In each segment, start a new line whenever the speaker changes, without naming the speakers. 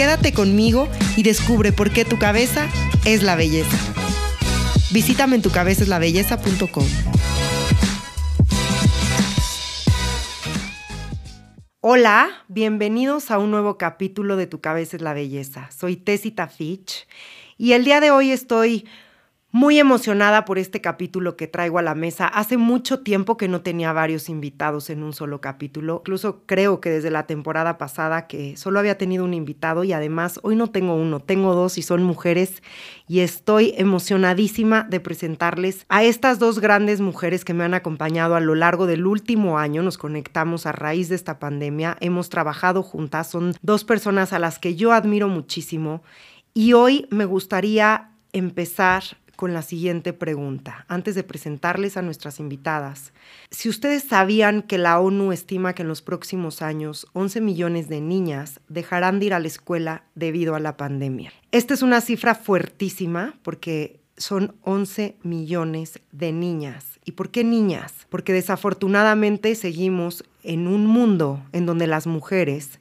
Quédate conmigo y descubre por qué tu cabeza es la belleza. Visítame en tucabezaslabelleza.com. Hola, bienvenidos a un nuevo capítulo de Tu cabeza es la belleza. Soy Tessita Fitch y el día de hoy estoy muy emocionada por este capítulo que traigo a la mesa. Hace mucho tiempo que no tenía varios invitados en un solo capítulo. Incluso creo que desde la temporada pasada que solo había tenido un invitado y además hoy no tengo uno, tengo dos y son mujeres y estoy emocionadísima de presentarles a estas dos grandes mujeres que me han acompañado a lo largo del último año. Nos conectamos a raíz de esta pandemia, hemos trabajado juntas, son dos personas a las que yo admiro muchísimo y hoy me gustaría empezar con la siguiente pregunta, antes de presentarles a nuestras invitadas. Si ustedes sabían que la ONU estima que en los próximos años 11 millones de niñas dejarán de ir a la escuela debido a la pandemia. Esta es una cifra fuertísima porque son 11 millones de niñas. ¿Y por qué niñas? Porque desafortunadamente seguimos en un mundo en donde las mujeres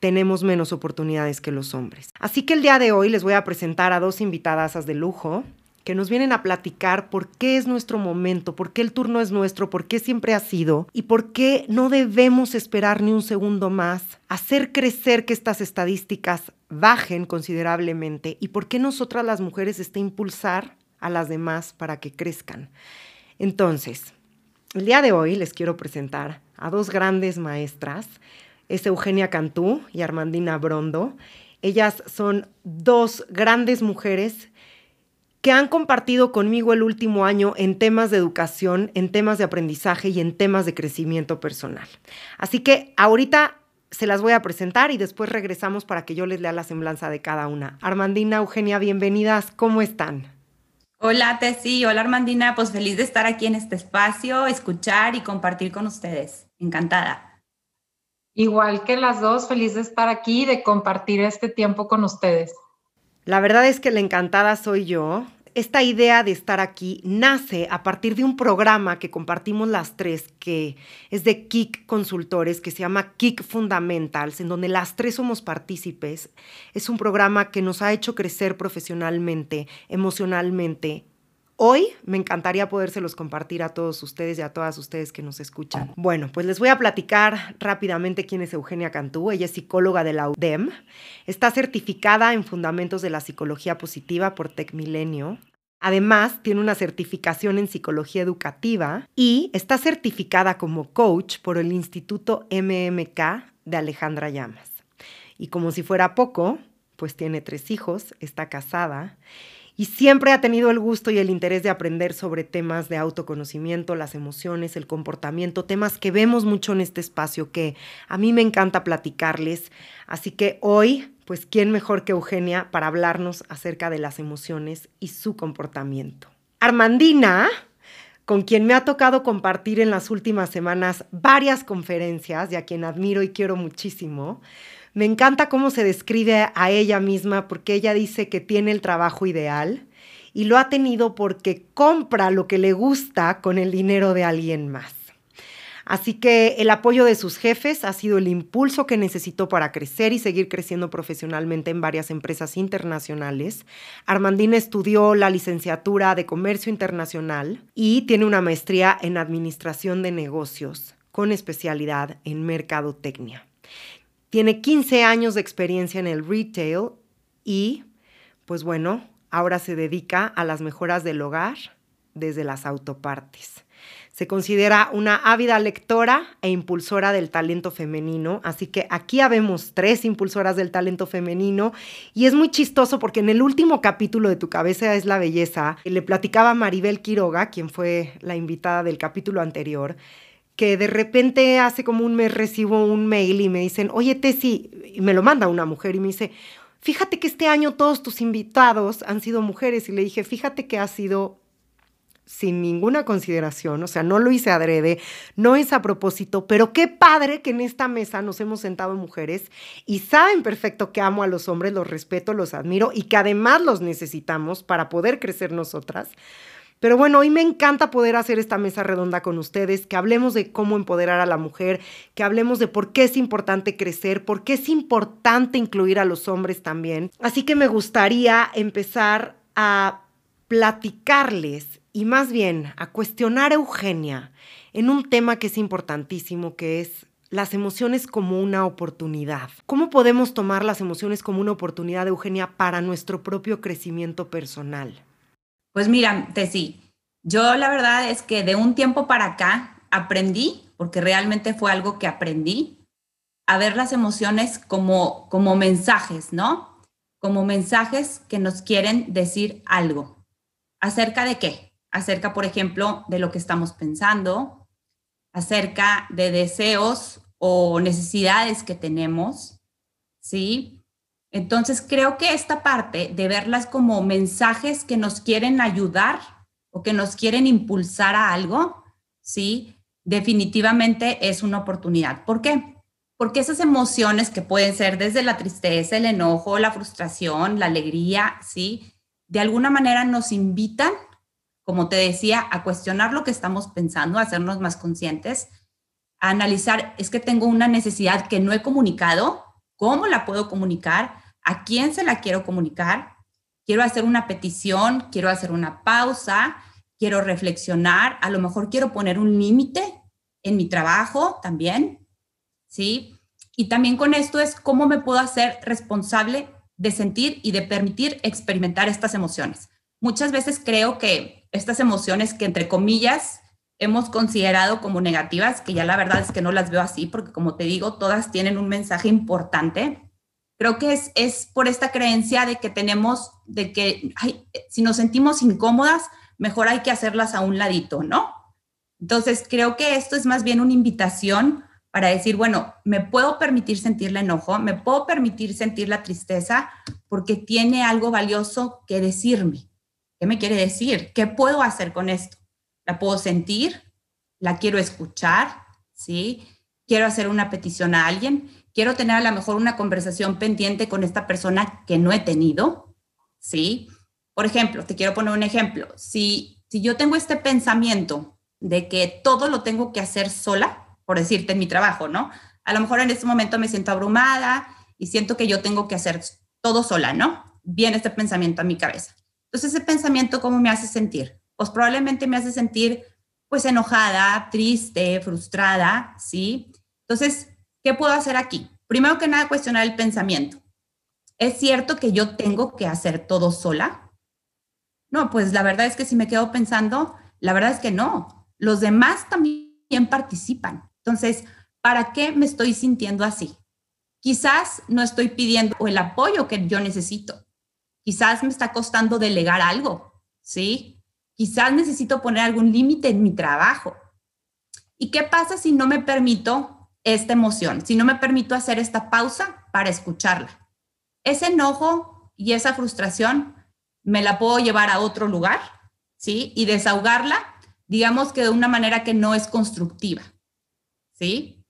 tenemos menos oportunidades que los hombres. Así que el día de hoy les voy a presentar a dos invitadas de lujo que nos vienen a platicar por qué es nuestro momento, por qué el turno es nuestro, por qué siempre ha sido y por qué no debemos esperar ni un segundo más, hacer crecer que estas estadísticas bajen considerablemente y por qué nosotras las mujeres está impulsar a las demás para que crezcan. Entonces, el día de hoy les quiero presentar a dos grandes maestras, es Eugenia Cantú y Armandina Brondo. Ellas son dos grandes mujeres que han compartido conmigo el último año en temas de educación, en temas de aprendizaje y en temas de crecimiento personal. Así que ahorita se las voy a presentar y después regresamos para que yo les lea la semblanza de cada una. Armandina, Eugenia, bienvenidas, ¿cómo están?
Hola, Tessy, hola Armandina, pues feliz de estar aquí en este espacio, escuchar y compartir con ustedes. Encantada.
Igual que las dos, feliz de estar aquí y de compartir este tiempo con ustedes.
La verdad es que la encantada soy yo. Esta idea de estar aquí nace a partir de un programa que compartimos las tres, que es de Kik Consultores, que se llama Kik Fundamentals, en donde las tres somos partícipes. Es un programa que nos ha hecho crecer profesionalmente, emocionalmente Hoy me encantaría podérselos compartir a todos ustedes y a todas ustedes que nos escuchan. Bueno, pues les voy a platicar rápidamente quién es Eugenia Cantú. Ella es psicóloga de la UDEM. Está certificada en Fundamentos de la Psicología Positiva por TecMilenio. Además, tiene una certificación en psicología educativa y está certificada como coach por el Instituto MMK de Alejandra Llamas. Y como si fuera poco, pues tiene tres hijos, está casada y siempre ha tenido el gusto y el interés de aprender sobre temas de autoconocimiento, las emociones, el comportamiento, temas que vemos mucho en este espacio que a mí me encanta platicarles. Así que hoy, pues, ¿quién mejor que Eugenia para hablarnos acerca de las emociones y su comportamiento? Armandina, con quien me ha tocado compartir en las últimas semanas varias conferencias y a quien admiro y quiero muchísimo, me encanta cómo se describe a ella misma porque ella dice que tiene el trabajo ideal y lo ha tenido porque compra lo que le gusta con el dinero de alguien más. Así que el apoyo de sus jefes ha sido el impulso que necesitó para crecer y seguir creciendo profesionalmente en varias empresas internacionales. Armandina estudió la licenciatura de Comercio Internacional y tiene una maestría en Administración de Negocios con especialidad en Mercadotecnia. Tiene 15 años de experiencia en el retail y, pues bueno, ahora se dedica a las mejoras del hogar desde las autopartes. Se considera una ávida lectora e impulsora del talento femenino, así que aquí habemos tres impulsoras del talento femenino y es muy chistoso porque en el último capítulo de Tu cabeza es la belleza, le platicaba Maribel Quiroga, quien fue la invitada del capítulo anterior, que de repente hace como un mes recibo un mail y me dicen, oye Tessy, y me lo manda una mujer y me dice, fíjate que este año todos tus invitados han sido mujeres. Y le dije, fíjate que ha sido sin ninguna consideración, o sea, no lo hice adrede, no es a propósito, pero qué padre que en esta mesa nos hemos sentado mujeres y saben perfecto que amo a los hombres, los respeto, los admiro y que además los necesitamos para poder crecer nosotras. Pero bueno, hoy me encanta poder hacer esta mesa redonda con ustedes, que hablemos de cómo empoderar a la mujer, que hablemos de por qué es importante crecer, por qué es importante incluir a los hombres también. Así que me gustaría empezar a platicarles y más bien a cuestionar a Eugenia en un tema que es importantísimo, que es las emociones como una oportunidad. ¿Cómo podemos tomar las emociones como una oportunidad, Eugenia, para nuestro propio crecimiento personal?
Pues mira, Tessy, yo la verdad es que de un tiempo para acá aprendí, porque realmente fue algo que aprendí, a ver las emociones como, como mensajes, ¿no? Como mensajes que nos quieren decir algo. ¿Acerca de qué? acerca, por ejemplo, de lo que estamos pensando, acerca de deseos o necesidades que tenemos, ¿sí? Entonces creo que esta parte de verlas como mensajes que nos quieren ayudar o que nos quieren impulsar a algo, ¿sí? Definitivamente es una oportunidad. ¿Por qué? Porque esas emociones que pueden ser desde la tristeza, el enojo, la frustración, la alegría, ¿sí? De alguna manera nos invitan como te decía, a cuestionar lo que estamos pensando, a hacernos más conscientes, a analizar, es que tengo una necesidad que no he comunicado, ¿cómo la puedo comunicar? ¿A quién se la quiero comunicar? Quiero hacer una petición, quiero hacer una pausa, quiero reflexionar, a lo mejor quiero poner un límite en mi trabajo también, ¿sí? Y también con esto es cómo me puedo hacer responsable de sentir y de permitir experimentar estas emociones. Muchas veces creo que estas emociones que entre comillas hemos considerado como negativas, que ya la verdad es que no las veo así, porque como te digo, todas tienen un mensaje importante. Creo que es, es por esta creencia de que tenemos, de que si nos sentimos incómodas, mejor hay que hacerlas a un ladito, ¿no? Entonces, creo que esto es más bien una invitación para decir, bueno, me puedo permitir sentir el enojo, me puedo permitir sentir la tristeza, porque tiene algo valioso que decirme. ¿Qué me quiere decir? ¿Qué puedo hacer con esto? ¿La puedo sentir? ¿La quiero escuchar? ¿Sí? ¿Quiero hacer una petición a alguien? ¿Quiero tener a lo mejor una conversación pendiente con esta persona que no he tenido? ¿Sí? Por ejemplo, te quiero poner un ejemplo. Si, si yo tengo este pensamiento de que todo lo tengo que hacer sola, por decirte mi trabajo, ¿no? A lo mejor en este momento me siento abrumada y siento que yo tengo que hacer todo sola, ¿no? Viene este pensamiento a mi cabeza. Entonces, ese pensamiento, ¿cómo me hace sentir? Pues probablemente me hace sentir, pues, enojada, triste, frustrada, ¿sí? Entonces, ¿qué puedo hacer aquí? Primero que nada, cuestionar el pensamiento. ¿Es cierto que yo tengo que hacer todo sola? No, pues la verdad es que si me quedo pensando, la verdad es que no. Los demás también participan. Entonces, ¿para qué me estoy sintiendo así? Quizás no estoy pidiendo el apoyo que yo necesito. Quizás me está costando delegar algo, ¿sí? Quizás necesito poner algún límite en mi trabajo. ¿Y qué pasa si no me permito esta emoción? Si no me permito hacer esta pausa para escucharla. Ese enojo y esa frustración me la puedo llevar a otro lugar, ¿sí? Y desahogarla, digamos que de una manera que no es constructiva, ¿sí?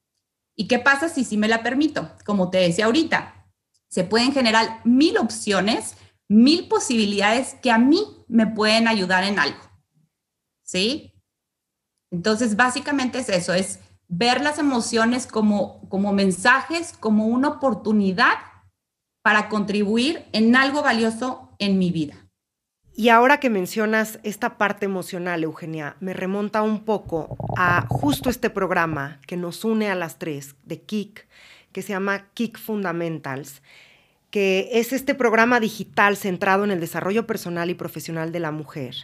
¿Y qué pasa si sí me la permito? Como te decía ahorita, se pueden generar mil opciones mil posibilidades que a mí me pueden ayudar en algo. ¿Sí? Entonces, básicamente es eso, es ver las emociones como, como mensajes, como una oportunidad para contribuir en algo valioso en mi vida.
Y ahora que mencionas esta parte emocional, Eugenia, me remonta un poco a justo este programa que nos une a las tres de Kik, que se llama Kik Fundamentals, que es este programa digital centrado en el desarrollo personal y profesional de la mujer,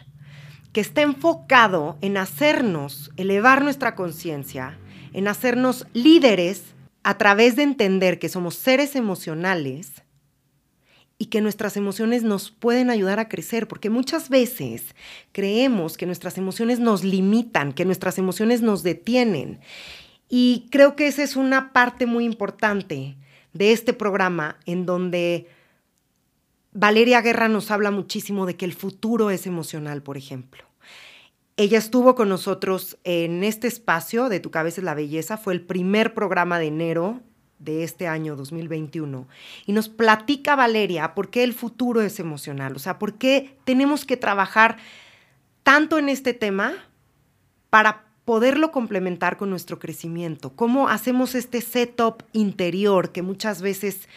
que está enfocado en hacernos elevar nuestra conciencia, en hacernos líderes a través de entender que somos seres emocionales y que nuestras emociones nos pueden ayudar a crecer, porque muchas veces creemos que nuestras emociones nos limitan, que nuestras emociones nos detienen. Y creo que esa es una parte muy importante de este programa en donde Valeria Guerra nos habla muchísimo de que el futuro es emocional, por ejemplo. Ella estuvo con nosotros en este espacio de Tu cabeza es la belleza, fue el primer programa de enero de este año 2021 y nos platica Valeria por qué el futuro es emocional, o sea, por qué tenemos que trabajar tanto en este tema para poderlo complementar con nuestro crecimiento, cómo hacemos este setup interior que muchas veces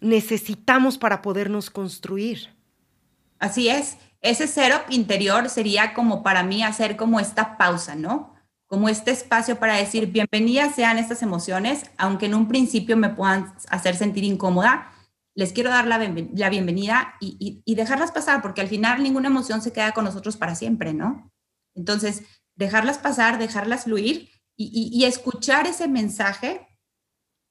necesitamos para podernos construir.
Así es, ese setup interior sería como para mí hacer como esta pausa, ¿no? como este espacio para decir bienvenidas sean estas emociones, aunque en un principio me puedan hacer sentir incómoda, les quiero dar la, bienvenida y, dejarlas pasar, porque al final ninguna emoción se queda con nosotros para siempre, ¿no? Entonces, dejarlas pasar, dejarlas fluir y, y escuchar ese mensaje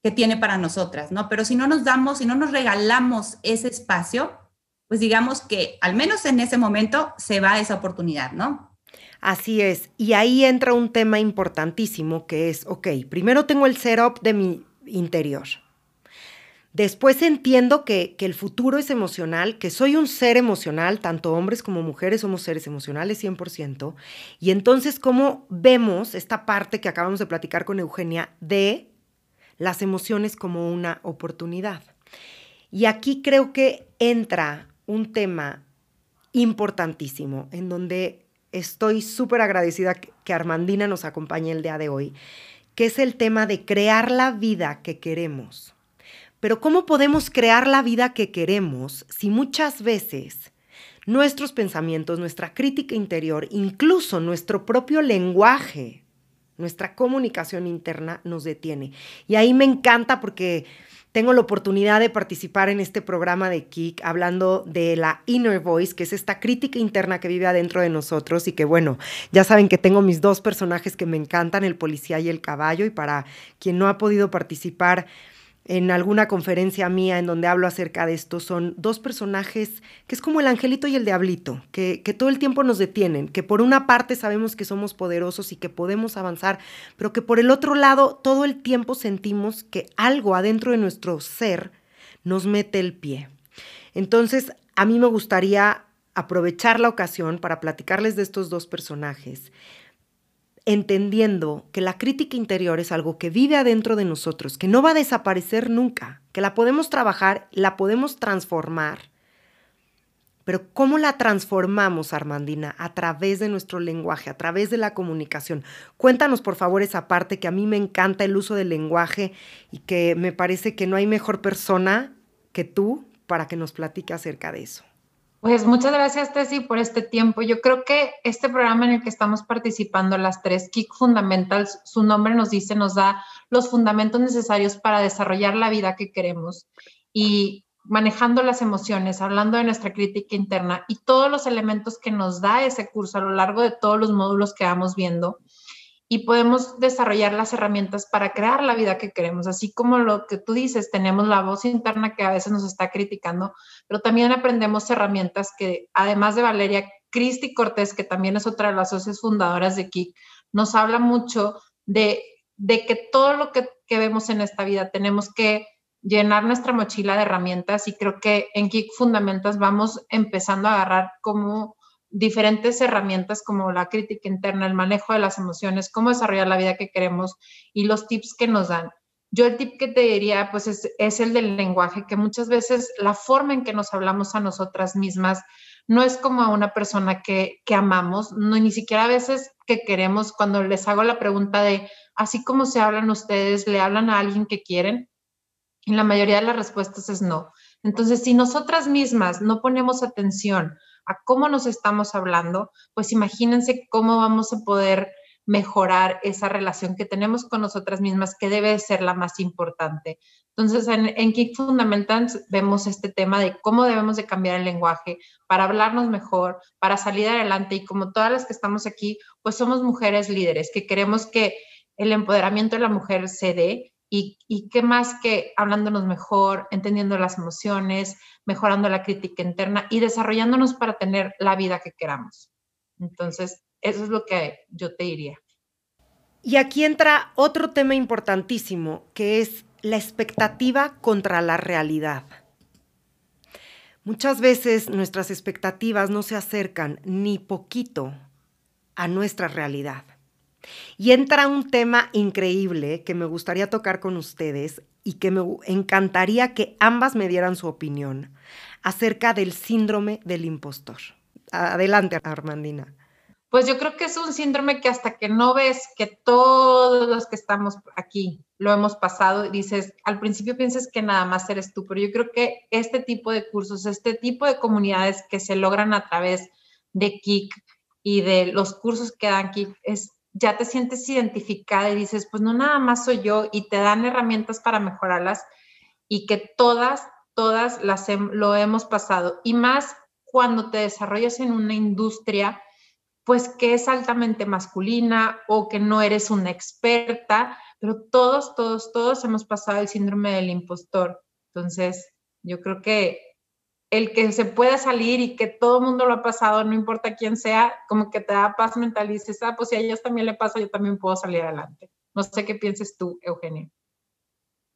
que tiene para nosotras, ¿no? Pero si no nos damos, si no nos regalamos ese espacio, pues digamos que al menos en ese momento se va esa oportunidad, ¿no?
Así es. Y ahí entra un tema importantísimo que es, ok, primero tengo el setup de mi interior. Después entiendo que, que, el futuro es emocional, que soy un ser emocional, tanto hombres como mujeres somos seres emocionales 100%. Y entonces, ¿cómo vemos esta parte que acabamos de platicar con Eugenia de las emociones como una oportunidad? Y aquí creo que entra un tema importantísimo, en donde estoy súper agradecida que Armandina nos acompañe el día de hoy, que es el tema de crear la vida que queremos. Pero ¿cómo podemos crear la vida que queremos si muchas veces nuestros pensamientos, nuestra crítica interior, incluso nuestro propio lenguaje, nuestra comunicación interna nos detiene? Y ahí me encanta porque tengo la oportunidad de participar en este programa de Kik hablando de la inner voice, que es esta crítica interna que vive adentro de nosotros y que bueno, ya saben que tengo mis dos personajes que me encantan, el policía y el caballo, y para quien no ha podido participar, en alguna conferencia mía en donde hablo acerca de esto, son dos personajes que es como el angelito y el diablito, que, todo el tiempo nos detienen, que por una parte sabemos que somos poderosos y que podemos avanzar, pero que por el otro lado todo el tiempo sentimos que algo adentro de nuestro ser nos mete el pie. Entonces, a mí me gustaría aprovechar la ocasión para platicarles de estos dos personajes entendiendo que la crítica interior es algo que vive adentro de nosotros, que no va a desaparecer nunca, que la podemos trabajar, la podemos transformar. Pero ¿cómo la transformamos, Armandina? A través de nuestro lenguaje, a través de la comunicación. Cuéntanos, por favor, esa parte que a mí me encanta el uso del lenguaje y que me parece que no hay mejor persona que tú para que nos platique acerca de eso.
Pues muchas gracias, Tessy, por este tiempo. Yo creo que este programa en el que estamos participando, las tres Kick Fundamentals, su nombre nos dice, nos da los fundamentos necesarios para desarrollar la vida que queremos y manejando las emociones, hablando de nuestra crítica interna y todos los elementos que nos da ese curso a lo largo de todos los módulos que vamos viendo y podemos desarrollar las herramientas para crear la vida que queremos, así como lo que tú dices, tenemos la voz interna que a veces nos está criticando, pero también aprendemos herramientas que, además de Valeria, Cristi Cortés, que también es otra de las socias fundadoras de KIC, nos habla mucho de, de que todo lo que, que vemos en esta vida tenemos que llenar nuestra mochila de herramientas y creo que en KIC Fundamentas vamos empezando a agarrar como diferentes herramientas como la crítica interna, el manejo de las emociones, cómo desarrollar la vida que queremos y los tips que nos dan. Yo el tip que te diría, pues es, el del lenguaje, que muchas veces la forma en que nos hablamos a nosotras mismas no es como a una persona que, que amamos, no, ni siquiera a veces que queremos, cuando les hago la pregunta de, así como se hablan ustedes, ¿le hablan a alguien que quieren? Y la mayoría de las respuestas es no. Entonces, si nosotras mismas no ponemos atención a cómo nos estamos hablando, pues imagínense cómo vamos a poder mejorar esa relación que tenemos con nosotras mismas, que debe ser la más importante. Entonces, en, en Kick Fundamentals vemos este tema de cómo debemos de cambiar el lenguaje para hablarnos mejor, para salir adelante y como todas las que estamos aquí, pues somos mujeres líderes que queremos que el empoderamiento de la mujer se dé y, qué más que hablándonos mejor, entendiendo las emociones, mejorando la crítica interna y desarrollándonos para tener la vida que queramos. Entonces, eso es lo que yo te diría.
Y aquí entra otro tema importantísimo, que es la expectativa contra la realidad. Muchas veces nuestras expectativas no se acercan ni poquito a nuestra realidad. Y entra un tema increíble que me gustaría tocar con ustedes y que me encantaría que ambas me dieran su opinión acerca del síndrome del impostor. Adelante, Armandina.
Pues yo creo que es un síndrome que hasta que no ves que todos los que estamos aquí lo hemos pasado, dices, al principio piensas que nada más eres tú, pero yo creo que este tipo de cursos, este tipo de comunidades que se logran a través de Kik y de los cursos que dan Kik, es, ya te sientes identificada y dices, pues no nada más soy yo y te dan herramientas para mejorarlas y que todas, todas las lo hemos pasado. Y más cuando te desarrollas en una industria pues que es altamente masculina o que no eres una experta, pero todos, todos, todos hemos pasado el síndrome del impostor. Entonces, yo creo que el que se pueda salir y que todo el mundo lo ha pasado, no importa quién sea, como que te da paz mental y dices, ah, pues si a ellos también le pasa, yo también puedo salir adelante. No sé qué pienses tú, Eugenia.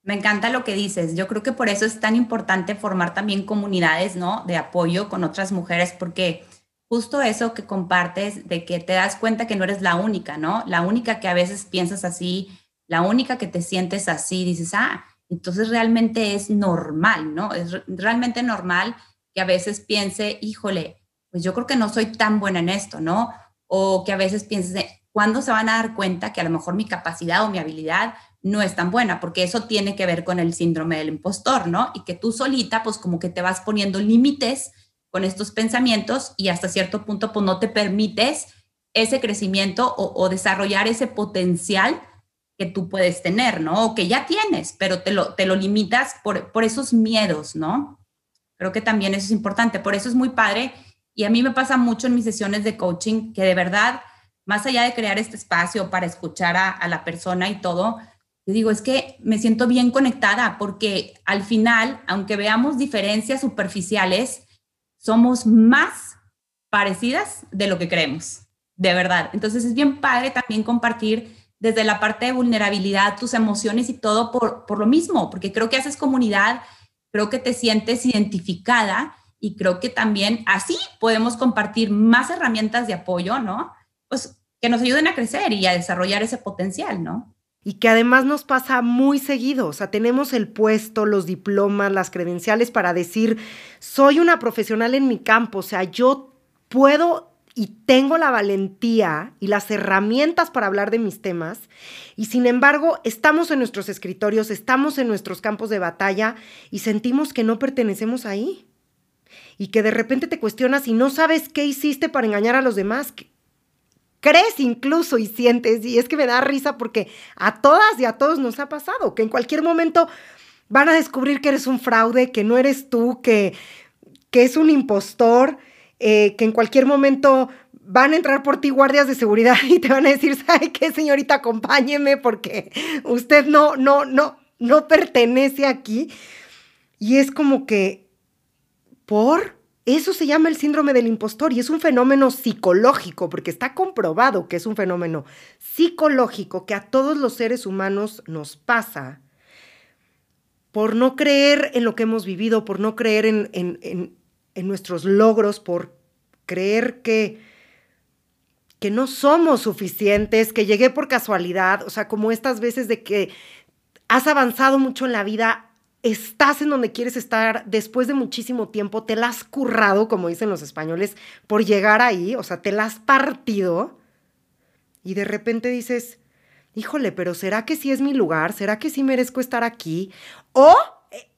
Me encanta lo que dices. Yo creo que por eso es tan importante formar también comunidades, ¿no? De apoyo con otras mujeres, porque justo eso que compartes de que te das cuenta que no eres la única, ¿no? La única que a veces piensas así, la única que te sientes así, dices, ah, entonces realmente es normal, ¿no? Es realmente normal que a veces piense, híjole, pues yo creo que no soy tan buena en esto, ¿no? O que a veces pienses, ¿cuándo se van a dar cuenta que a lo mejor mi capacidad o mi habilidad no es tan buena? Porque eso tiene que ver con el síndrome del impostor, ¿no? Y que tú solita, pues como que te vas poniendo límites con estos pensamientos y hasta cierto punto pues no te permites ese crecimiento o, desarrollar ese potencial que tú puedes tener, ¿no? O que ya tienes, pero te lo, te lo limitas por, por esos miedos, ¿no? Creo que también eso es importante, por eso es muy padre y a mí me pasa mucho en mis sesiones de coaching que de verdad, más allá de crear este espacio para escuchar a, a la persona y todo, yo digo, es que me siento bien conectada porque al final, aunque veamos diferencias superficiales, somos más parecidas de lo que creemos, de verdad. Entonces es bien padre también compartir desde la parte de vulnerabilidad tus emociones y todo por, por lo mismo, porque creo que haces comunidad, creo que te sientes identificada y creo que también así podemos compartir más herramientas de apoyo, ¿no? Pues que nos ayuden a crecer y a desarrollar ese potencial, ¿no?
y que además nos pasa muy seguido. O sea, tenemos el puesto, los diplomas, las credenciales para decir, soy una profesional en mi campo, o sea, yo puedo y tengo la valentía y las herramientas para hablar de mis temas. Y sin embargo, estamos en nuestros escritorios, estamos en nuestros campos de batalla y sentimos que no pertenecemos ahí. Y que de repente te cuestionas y no sabes qué hiciste para engañar a los demás crees incluso y sientes, y es que me da risa porque a todas y a todos nos ha pasado, que en cualquier momento van a descubrir que eres un fraude, que no eres tú, que, que es un impostor, eh, que en cualquier momento van a entrar por ti guardias de seguridad y te van a decir, ¿sabe qué, señorita? Acompáñeme porque usted no, no, no, no pertenece aquí. Y es como que, ¿por? Eso se llama el síndrome del impostor y es un fenómeno psicológico, porque está comprobado que es un fenómeno psicológico que a todos los seres humanos nos pasa por no creer en lo que hemos vivido, por no creer en, en, nuestros logros, por creer que, que no somos suficientes, que llegué por casualidad, o sea, como estas veces de que has avanzado mucho en la vida, estás en donde quieres estar después de muchísimo tiempo, te la has currado, como dicen los españoles, por llegar ahí, o sea, te la has partido y de repente dices, híjole, pero ¿será que sí es mi lugar? ¿Será que sí merezco estar aquí? O eh,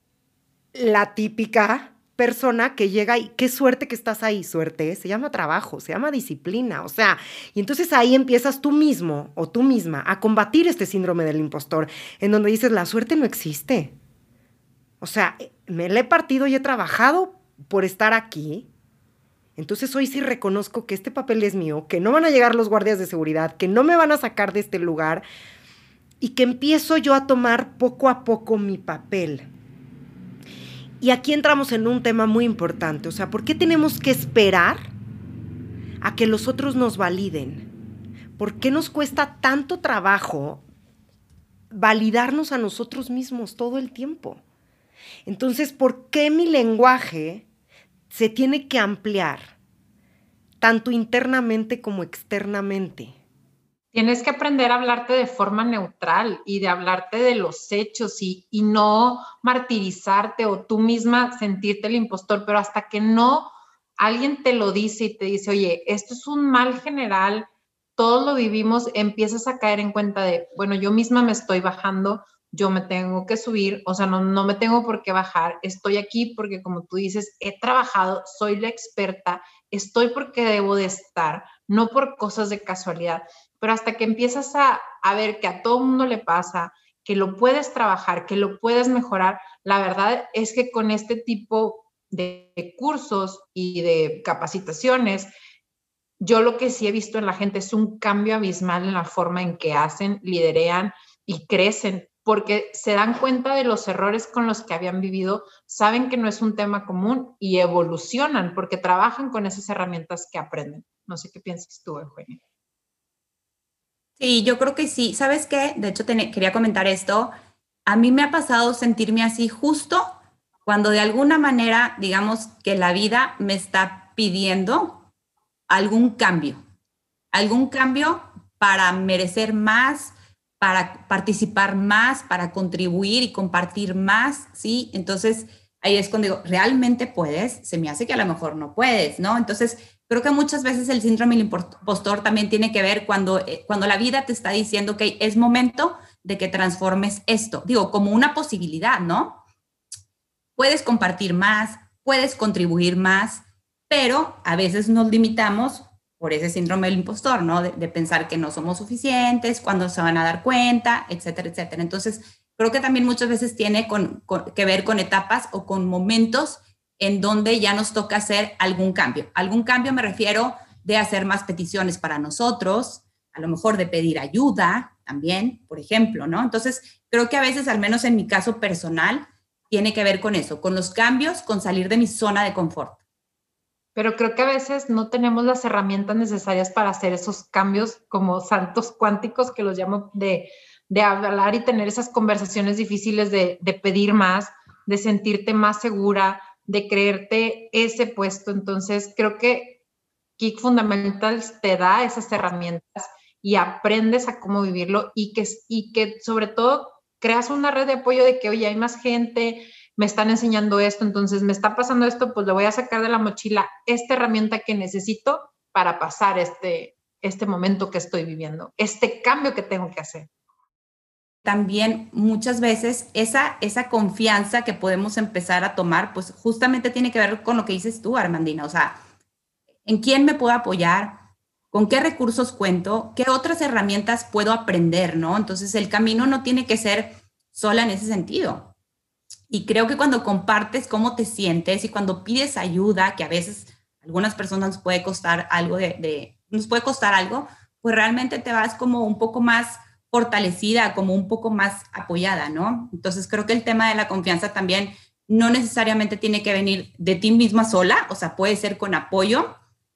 la típica persona que llega y qué suerte que estás ahí, suerte, se llama trabajo, se llama disciplina, o sea, y entonces ahí empiezas tú mismo o tú misma a combatir este síndrome del impostor, en donde dices, la suerte no existe, o sea, me le he partido y he trabajado por estar aquí. Entonces hoy sí reconozco que este papel es mío, que no van a llegar los guardias de seguridad, que no me van a sacar de este lugar y que empiezo yo a tomar poco a poco mi papel. Y aquí entramos en un tema muy importante, o sea, ¿por qué tenemos que esperar a que los otros nos validen? ¿Por qué nos cuesta tanto trabajo validarnos a nosotros mismos todo el tiempo. Entonces, ¿por qué mi lenguaje se tiene que ampliar, tanto internamente como externamente?
Tienes que aprender a hablarte de forma neutral y de hablarte de los hechos y, y, no martirizarte o tú misma sentirte el impostor, pero hasta que no alguien te lo dice y te dice, oye, esto es un mal general, todos lo vivimos, empiezas a caer en cuenta de, bueno, yo misma me estoy bajando, yo me tengo que subir, o sea, no, no me tengo por qué bajar, estoy aquí porque como tú dices, he trabajado, soy la experta, estoy porque debo de estar, no por cosas de casualidad, pero hasta que empiezas a, ver que a todo mundo le pasa, que lo puedes trabajar, que lo puedes mejorar, la verdad es que con este tipo de cursos y de capacitaciones, yo lo que sí he visto en la gente es un cambio abismal en la forma en que hacen, liderean y crecen porque se dan cuenta de los errores con los que habían vivido, saben que no es un tema común y evolucionan porque trabajan con esas herramientas que aprenden. No sé qué piensas tú, Eugenia.
Sí, yo creo que sí. ¿Sabes qué? De hecho, quería comentar esto. A mí me ha pasado sentirme así justo cuando de alguna manera, digamos que la vida me está pidiendo algún cambio, algún cambio para merecer más, para participar más, para contribuir y compartir más, ¿sí? Entonces, ahí es cuando digo, ¿realmente puedes? Se me hace que a lo mejor no puedes, ¿no? Entonces, creo que muchas veces el síndrome del impostor también tiene que ver cuando, eh, cuando la vida te está diciendo que es momento de que transformes esto, digo, como una posibilidad, ¿no? Puedes compartir más, puedes contribuir más, pero a veces nos limitamos por ese síndrome del impostor, ¿no? De, pensar que no somos suficientes, cuando se van a dar cuenta, etcétera, etcétera. Entonces, creo que también muchas veces tiene que ver con etapas o con momentos en donde ya nos toca hacer algún cambio. Algún cambio me refiero de hacer más peticiones para nosotros, a lo mejor de pedir ayuda también, por ejemplo, ¿no? Entonces, creo que a veces, al menos en mi caso personal, tiene que ver con eso, con los cambios, con salir de mi zona de confort
pero creo que a veces no tenemos las herramientas necesarias para hacer esos cambios como saltos cuánticos que los llamo de, de hablar y tener esas conversaciones difíciles de, de pedir más, de sentirte más segura, de creerte ese puesto. Entonces, creo que Kick Fundamentals te da esas herramientas y aprendes a cómo vivirlo y que, y que sobre todo creas una red de apoyo de que, oye, hay más gente, me están enseñando esto, entonces me está pasando esto, pues le voy a sacar de la mochila esta herramienta que necesito para pasar este, este momento que estoy viviendo, este cambio que tengo que hacer.
También muchas veces esa, esa confianza que podemos empezar a tomar, pues justamente tiene que ver con lo que dices tú, Armandina, o sea, ¿en quién me puedo apoyar? ¿Con qué recursos cuento? ¿Qué otras herramientas puedo aprender? ¿No? Entonces el camino no tiene que ser sola en ese sentido y creo que cuando compartes cómo te sientes y cuando pides ayuda, que a veces algunas personas puede costar algo de, nos puede costar algo, pues realmente te vas como un poco más fortalecida, como un poco más apoyada, ¿no? Entonces creo que el tema de la confianza también no necesariamente tiene que venir de ti misma sola, o sea, puede ser con apoyo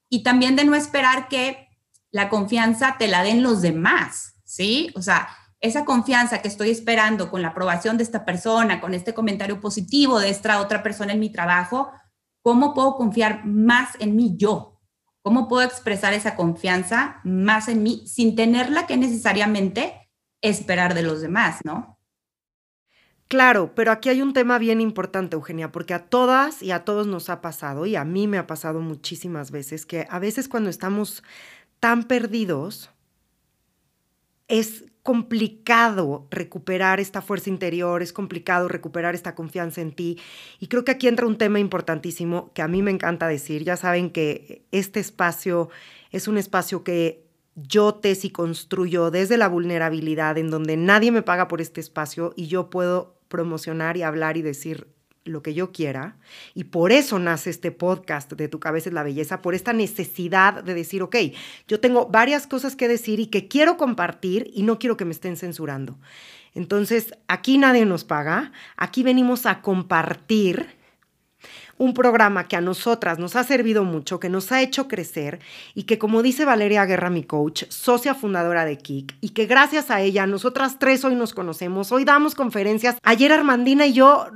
y también de no esperar que la confianza te la den los demás, ¿sí? O sea, esa confianza que estoy esperando con la aprobación de esta persona, con este comentario positivo de esta otra persona en mi trabajo, ¿cómo puedo confiar más en mí yo? ¿Cómo puedo expresar esa confianza más en mí sin tenerla que necesariamente esperar de los demás, ¿no?
Claro, pero aquí hay un tema bien importante, Eugenia, porque a todas y a todos nos ha pasado, y a mí me ha pasado muchísimas veces, que a veces cuando estamos tan perdidos, es complicado recuperar esta fuerza interior, es complicado recuperar esta confianza en ti. Y creo que aquí entra un tema importantísimo que a mí me encanta decir. Ya saben que este espacio es un espacio que yo te si construyo desde la vulnerabilidad, en donde nadie me paga por este espacio y yo puedo promocionar y hablar y decir lo que yo quiera. Y por eso nace este podcast de Tu cabeza es la belleza, por esta necesidad de decir, ok, yo tengo varias cosas que decir y que quiero compartir y no quiero que me estén censurando. Entonces, aquí nadie nos paga, aquí venimos a compartir un programa que a nosotras nos ha servido mucho, que nos ha hecho crecer y que como dice Valeria Guerra, mi coach, socia fundadora de Kik, y que gracias a ella nosotras tres hoy nos conocemos, hoy damos conferencias. Ayer Armandina y yo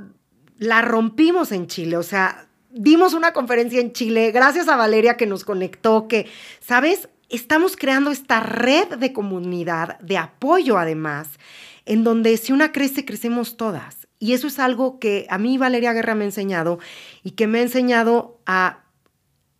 la rompimos en Chile, o sea, dimos una conferencia en Chile, gracias a Valeria que nos conectó, que, ¿sabes? Estamos creando esta red de comunidad, de apoyo además, en donde si una crece, crecemos todas. Y eso es algo que a mí Valeria Guerra me ha enseñado y que me ha enseñado a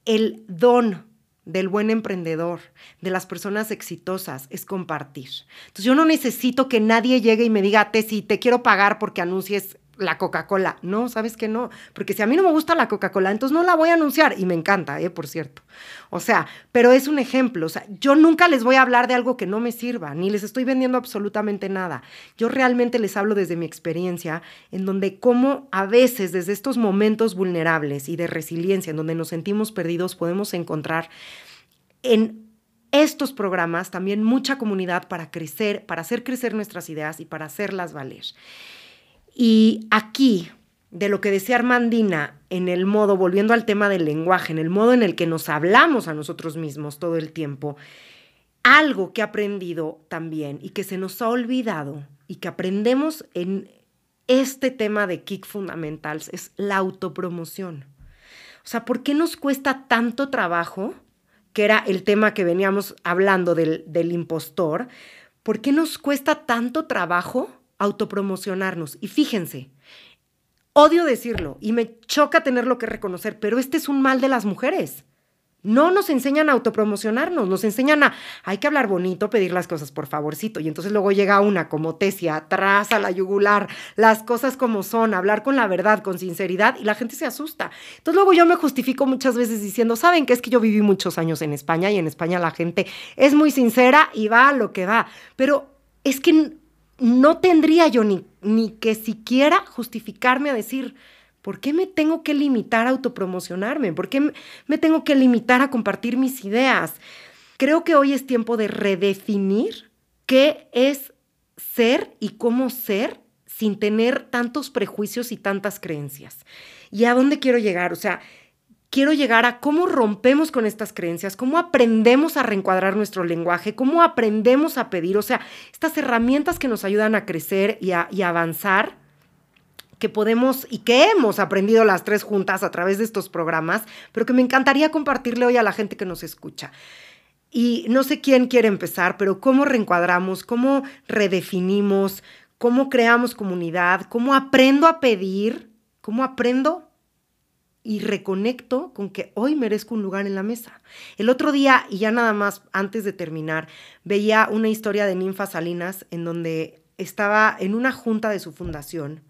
el don del buen emprendedor, de las personas exitosas, es compartir. Entonces yo no necesito que nadie llegue y me diga, Tessy, te quiero pagar porque anuncies la Coca-Cola. No, sabes que no, porque si a mí no me gusta la Coca-Cola, entonces no la voy a anunciar y me encanta, eh, por cierto. O sea, pero es un ejemplo, o sea, yo nunca les voy a hablar de algo que no me sirva, ni les estoy vendiendo absolutamente nada. Yo realmente les hablo desde mi experiencia, en donde como a veces desde estos momentos vulnerables y de resiliencia, en donde nos sentimos perdidos, podemos encontrar en estos programas también mucha comunidad para crecer, para hacer crecer nuestras ideas y para hacerlas valer. Y aquí, de lo que decía Armandina, en el modo, volviendo al tema del lenguaje, en el modo en el que nos hablamos a nosotros mismos todo el tiempo, algo que he aprendido también y que se nos ha olvidado y que aprendemos en este tema de Kick Fundamentals es la autopromoción. O sea, ¿por qué nos cuesta tanto trabajo, que era el tema que veníamos hablando del, del impostor, ¿por qué nos cuesta tanto trabajo autopromocionarnos. Y fíjense, odio decirlo y me choca tenerlo que reconocer, pero este es un mal de las mujeres. No nos enseñan a autopromocionarnos, nos enseñan a, hay que hablar bonito, pedir las cosas por favorcito. Y entonces luego llega una como tesia, atrás a la yugular, las cosas como son, hablar con la verdad, con sinceridad, y la gente se asusta. Entonces luego yo me justifico muchas veces diciendo, ¿saben qué es que yo viví muchos años en España y en España la gente es muy sincera y va a lo que va? Pero es que no tendría yo ni, ni que siquiera justificarme a decir, ¿por qué me tengo que limitar a autopromocionarme? ¿Por qué me tengo que limitar a compartir mis ideas? Creo que hoy es tiempo de redefinir qué es ser y cómo ser sin tener tantos prejuicios y tantas creencias. ¿Y a dónde quiero llegar? O sea, quiero llegar a cómo rompemos con estas creencias, cómo aprendemos a reencuadrar nuestro lenguaje, cómo aprendemos a pedir, o sea, estas herramientas que nos ayudan a crecer y a, avanzar que podemos y que hemos aprendido las tres juntas a través de estos programas, pero que me encantaría compartirle hoy a la gente que nos escucha. Y no sé quién quiere empezar, pero cómo reencuadramos, cómo redefinimos, cómo creamos comunidad, cómo aprendo a pedir, cómo aprendo y reconecto con que hoy merezco un lugar en la mesa. El otro día, y ya nada más antes de terminar, veía una historia de Ninfa Salinas en donde estaba en una junta de su fundación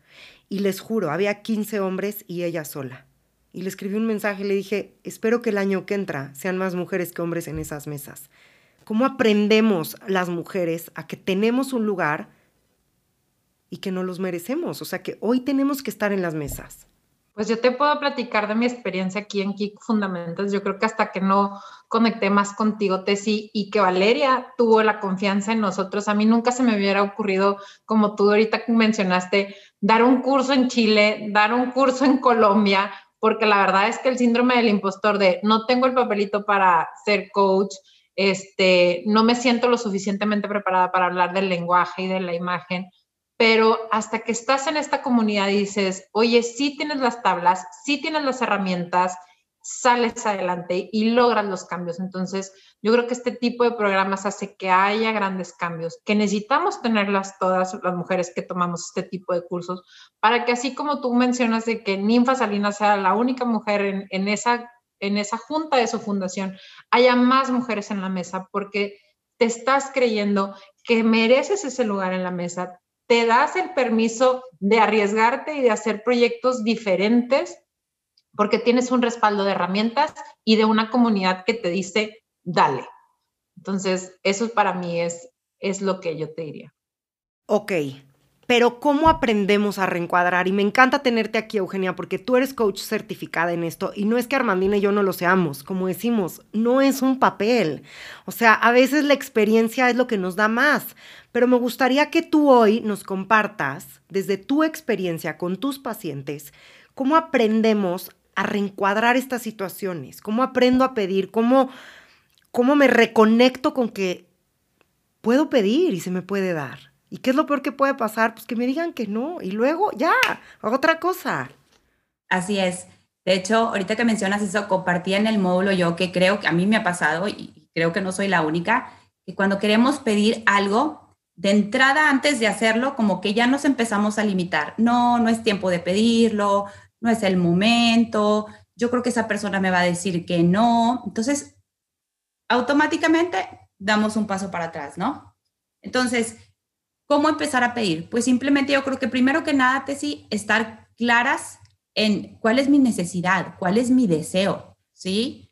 y les juro, había 15 hombres y ella sola. Y le escribí un mensaje y le dije, espero que el año que entra sean más mujeres que hombres en esas mesas. ¿Cómo aprendemos las mujeres a que tenemos un lugar y que no los merecemos? O sea, que hoy tenemos que estar en las mesas.
Pues yo te puedo platicar de mi experiencia aquí en Kick Fundamentals. Yo creo que hasta que no conecté más contigo, Tessy, y que Valeria tuvo la confianza en nosotros, a mí nunca se me hubiera ocurrido, como tú ahorita mencionaste, dar un curso en Chile, dar un curso en Colombia, porque la verdad es que el síndrome del impostor de no tengo el papelito para ser coach, este, no me siento lo suficientemente preparada para hablar del lenguaje y de la imagen pero hasta que estás en esta comunidad y dices, oye, sí tienes las tablas, sí tienes las herramientas, sales adelante y logras los cambios. Entonces, yo creo que este tipo de programas hace que haya grandes cambios, que necesitamos tenerlas todas las mujeres que tomamos este tipo de cursos, para que así como tú mencionas de que Ninfa Salinas sea la única mujer en, en esa, en esa junta de su fundación, haya más mujeres en la mesa, porque te estás creyendo que mereces ese lugar en la mesa, te das el permiso de arriesgarte y de hacer proyectos diferentes porque tienes un respaldo de herramientas y de una comunidad que te dice, dale. Entonces, eso para mí es, es lo que yo te diría.
Ok, pero ¿cómo aprendemos a reencuadrar? Y me encanta tenerte aquí, Eugenia, porque tú eres coach certificada en esto y no es que Armandina y yo no lo seamos, como decimos, no es un papel. O sea, a veces la experiencia es lo que nos da más, pero me gustaría que tú hoy nos compartas desde tu experiencia con tus pacientes cómo aprendemos a reencuadrar estas situaciones? ¿Cómo aprendo a pedir? ¿Cómo, cómo me reconecto con que puedo pedir y se me puede dar? ¿Y qué es lo peor que puede pasar? Pues que me digan que no y luego ya, otra cosa.
Así es. De hecho, ahorita que mencionas eso, compartí en el módulo yo que creo que a mí me ha pasado y creo que no soy la única, que cuando queremos pedir algo, de entrada antes de hacerlo, como que ya nos empezamos a limitar. No, no es tiempo de pedirlo, no es el momento, yo creo que esa persona me va a decir que no. Entonces, automáticamente damos un paso para atrás, ¿no? Entonces, ¿cómo empezar a pedir? Pues simplemente yo creo que primero que nada, Tessy, estar claras en cuál es mi necesidad, cuál es mi deseo, ¿sí?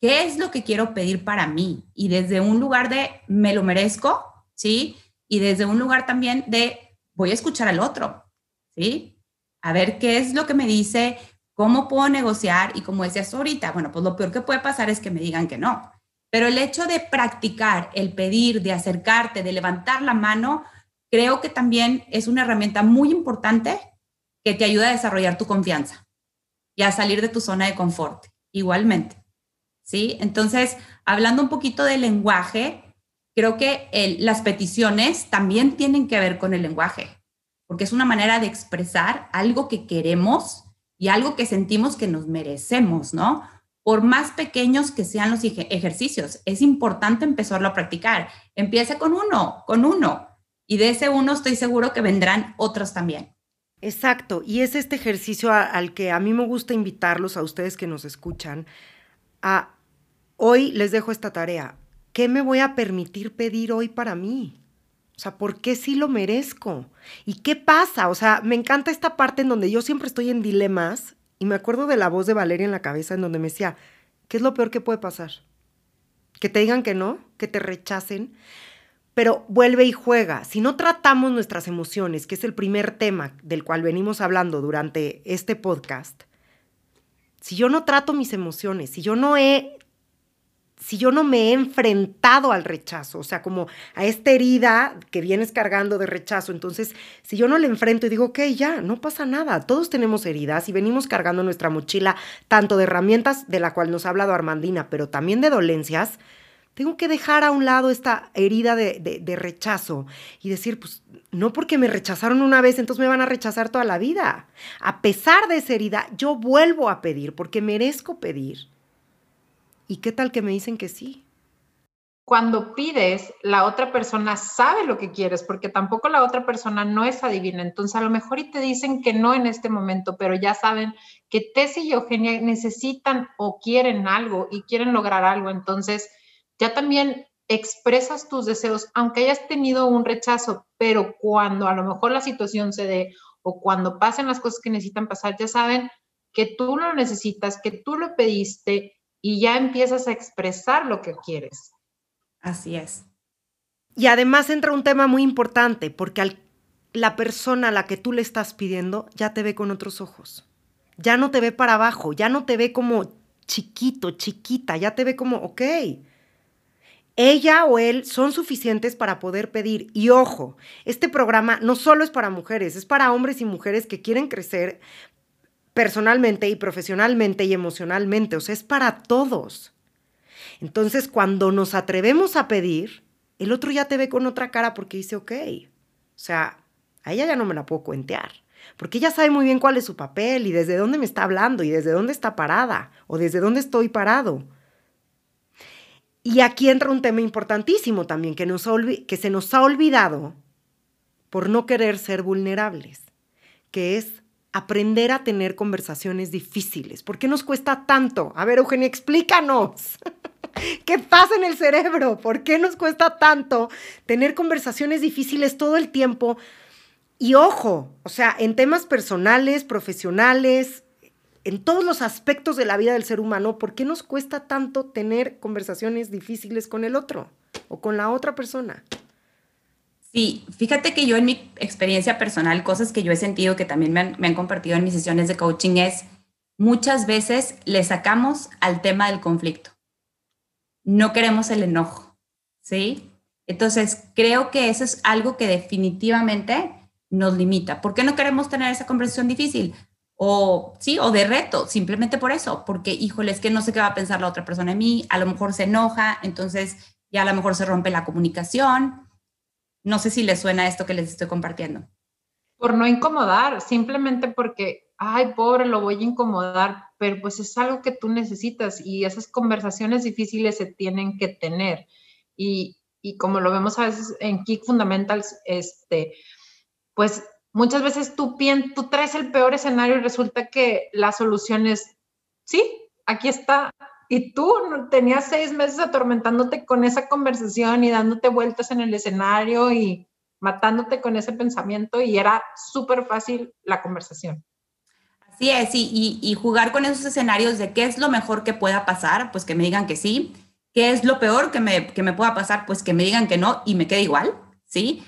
¿Qué es lo que quiero pedir para mí? Y desde un lugar de me lo merezco, ¿sí? Y desde un lugar también de voy a escuchar al otro, ¿sí? a ver qué es lo que me dice, cómo puedo negociar y como decías ahorita, bueno, pues lo peor que puede pasar es que me digan que no. Pero el hecho de practicar, el pedir, de acercarte, de levantar la mano, creo que también es una herramienta muy importante que te ayuda a desarrollar tu confianza y a salir de tu zona de confort, igualmente. ¿Sí? Entonces, hablando un poquito del lenguaje, creo que las peticiones también tienen que ver con el lenguaje porque es una manera de expresar algo que queremos y algo que sentimos que nos merecemos, ¿no? Por más pequeños que sean los ejercicios, es importante empezarlo a practicar. Empieza con uno, con uno, y de ese uno estoy seguro que vendrán otros también.
Exacto, y es este ejercicio al que a mí me gusta invitarlos a ustedes que nos escuchan a hoy les dejo esta tarea. ¿Qué me voy a permitir pedir hoy para mí? O sea, ¿por qué sí lo merezco? ¿Y qué pasa? O sea, me encanta esta parte en donde yo siempre estoy en dilemas y me acuerdo de la voz de Valeria en la cabeza en donde me decía, ¿qué es lo peor que puede pasar? Que te digan que no, que te rechacen, pero vuelve y juega. Si no tratamos nuestras emociones, que es el primer tema del cual venimos hablando durante este podcast, si yo no trato mis emociones, si yo no he si yo no me he enfrentado al rechazo, o sea, como a esta herida que vienes cargando de rechazo, entonces, si yo no le enfrento y digo, ok, ya, no pasa nada, todos tenemos heridas y venimos cargando nuestra mochila tanto de herramientas de la cual nos ha hablado Armandina, pero también de dolencias, tengo que dejar a un lado esta herida de, de rechazo y decir, pues, no porque me rechazaron una vez, entonces me van a rechazar toda la vida. A pesar de esa herida, yo vuelvo a pedir porque merezco pedir ¿Y qué tal que me dicen que sí?
Cuando pides, la otra persona sabe lo que quieres, porque tampoco la otra persona no es adivina. Entonces, a lo mejor y te dicen que no en este momento, pero ya saben que Tessy y Eugenia necesitan o quieren algo y quieren lograr algo. Entonces, ya también expresas tus deseos, aunque hayas tenido un rechazo, pero cuando a lo mejor la situación se dé o cuando pasen las cosas que necesitan pasar, ya saben que tú lo necesitas, que tú lo pediste y ya empiezas a expresar lo que quieres.
Así es.
Y además entra un tema muy importante, porque la persona a la que tú le estás pidiendo ya te ve con otros ojos. Ya no te ve para abajo, ya no te ve como chiquito, chiquita, ya te ve como, ok, ella o él son suficientes para poder pedir. Y ojo, este programa no solo es para mujeres, es para hombres y mujeres que quieren crecer, personalmente y profesionalmente y emocionalmente, o sea, es para todos. Entonces, cuando nos atrevemos a pedir, el otro ya te ve con otra cara porque dice, ok, o sea, a ella ya no me la puedo cuentear, porque ella sabe muy bien cuál es su papel y desde dónde me está hablando y desde dónde está parada o desde dónde estoy parado. Y aquí entra un tema importantísimo también que, nos que se nos ha olvidado por no querer ser vulnerables, que es aprender a tener conversaciones difíciles. ¿Por qué nos cuesta tanto? A ver, Eugenia, explícanos. ¿Qué pasa en el cerebro? ¿Por qué nos cuesta tanto tener conversaciones difíciles todo el tiempo? Y ojo, o sea, en temas personales, profesionales, en todos los aspectos de la vida del ser humano, ¿por qué nos cuesta tanto tener conversaciones difíciles con el otro o con la otra persona?
Sí, fíjate que yo en mi experiencia personal, cosas que yo he sentido que también me han, compartido en mis sesiones de coaching es, muchas veces le sacamos al tema del conflicto. No queremos el enojo, ¿sí? Entonces, creo que eso es algo que definitivamente nos limita. ¿Por qué no queremos tener esa conversación difícil? O sí, o de reto, simplemente por eso, porque híjole, es que no sé qué va a pensar la otra persona en mí, a lo mejor se enoja, entonces ya a lo mejor se rompe la comunicación. No sé si les suena esto que les estoy compartiendo.
Por no incomodar, simplemente porque, ay, pobre, lo voy a incomodar, pero pues es algo que tú necesitas y esas conversaciones difíciles se tienen que tener. Y, y como lo vemos a veces en Kick Fundamentals, este, pues muchas veces tú, tú traes el peor escenario y resulta que la solución es, sí, aquí está. Y tú tenías seis meses atormentándote con esa conversación y dándote vueltas en el escenario y matándote con ese pensamiento y era súper fácil la conversación.
Así es, y, y, jugar con esos escenarios de qué es lo mejor que pueda pasar, pues que me digan que sí, qué es lo peor que me, que me pueda pasar, pues que me digan que no y me quede igual, ¿sí?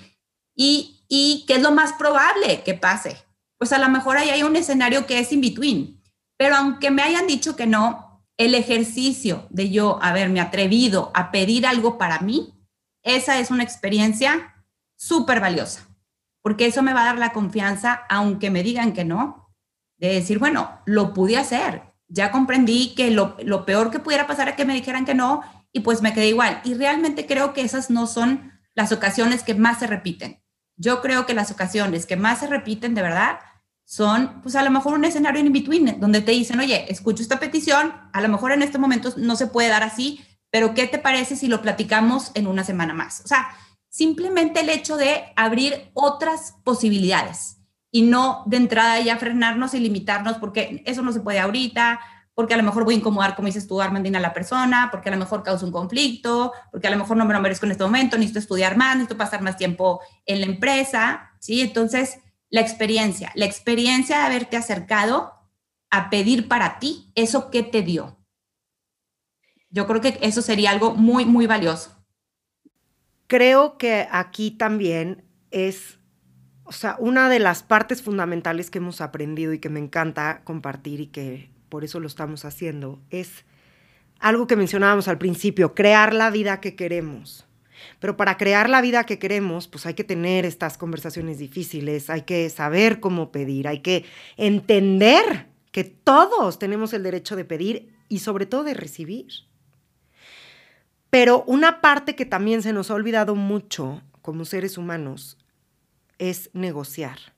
Y, ¿Y qué es lo más probable que pase? Pues a lo mejor ahí hay un escenario que es in between. Pero aunque me hayan dicho que no, el ejercicio de yo haberme atrevido a pedir algo para mí, esa es una experiencia súper valiosa, porque eso me va a dar la confianza, aunque me digan que no, de decir, bueno, lo pude hacer, ya comprendí que lo, lo peor que pudiera pasar es que me dijeran que no y pues me quedé igual. Y realmente creo que esas no son las ocasiones que más se repiten. Yo creo que las ocasiones que más se repiten de verdad son, pues a lo mejor un escenario in between, donde te dicen, oye, escucho esta petición, a lo mejor en este momento no se puede dar así, pero ¿qué te parece si lo platicamos en una semana más? O sea, simplemente el hecho de abrir otras posibilidades y no de entrada ya frenarnos y limitarnos porque eso no se puede ahorita, porque a lo mejor voy a incomodar, como dices tú, Armandina, a la persona, porque a lo mejor causa un conflicto, porque a lo mejor no me lo merezco en este momento, necesito estudiar más, necesito pasar más tiempo en la empresa, ¿sí? Entonces, la experiencia, la experiencia de haberte acercado a pedir para ti eso que te dio. Yo creo que eso sería algo muy, muy valioso.
Creo que aquí también es, o sea, una de las partes fundamentales que hemos aprendido y que me encanta compartir y que por eso lo estamos haciendo, es algo que mencionábamos al principio, crear la vida que queremos. Pero para crear la vida que queremos, pues hay que tener estas conversaciones difíciles, hay que saber cómo pedir, hay que entender que todos tenemos el derecho de pedir y sobre todo de recibir. Pero una parte que también se nos ha olvidado mucho como seres humanos es negociar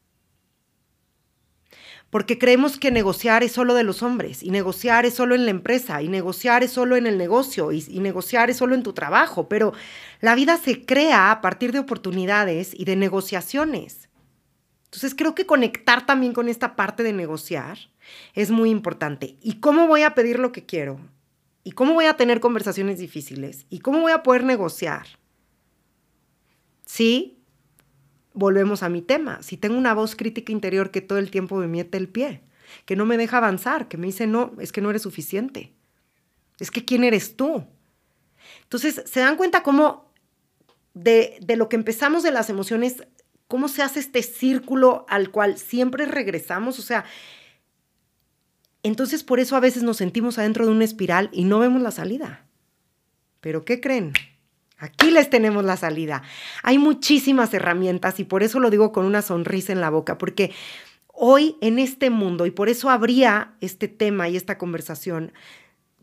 porque creemos que negociar es solo de los hombres, y negociar es solo en la empresa, y negociar es solo en el negocio, y, negociar es solo en tu trabajo, pero la vida se crea a partir de oportunidades y de negociaciones. Entonces creo que conectar también con esta parte de negociar es muy importante. ¿Y cómo voy a pedir lo que quiero? ¿Y cómo voy a tener conversaciones difíciles? ¿Y cómo voy a poder negociar? Sí, volvemos a mi tema. Si tengo una voz crítica interior que todo el tiempo me miete el pie, que no me deja avanzar, que me dice, no, es que no eres suficiente. Es que ¿quién eres tú? Entonces, ¿se dan cuenta cómo de, de lo que empezamos de las emociones, cómo se hace este círculo al cual siempre regresamos? O sea, entonces por eso a veces nos sentimos adentro de una espiral y no vemos la salida. Pero ¿qué creen? Aquí les tenemos la salida. Hay muchísimas herramientas y por eso lo digo con una sonrisa en la boca, porque hoy en este mundo, y por eso habría este tema y esta conversación,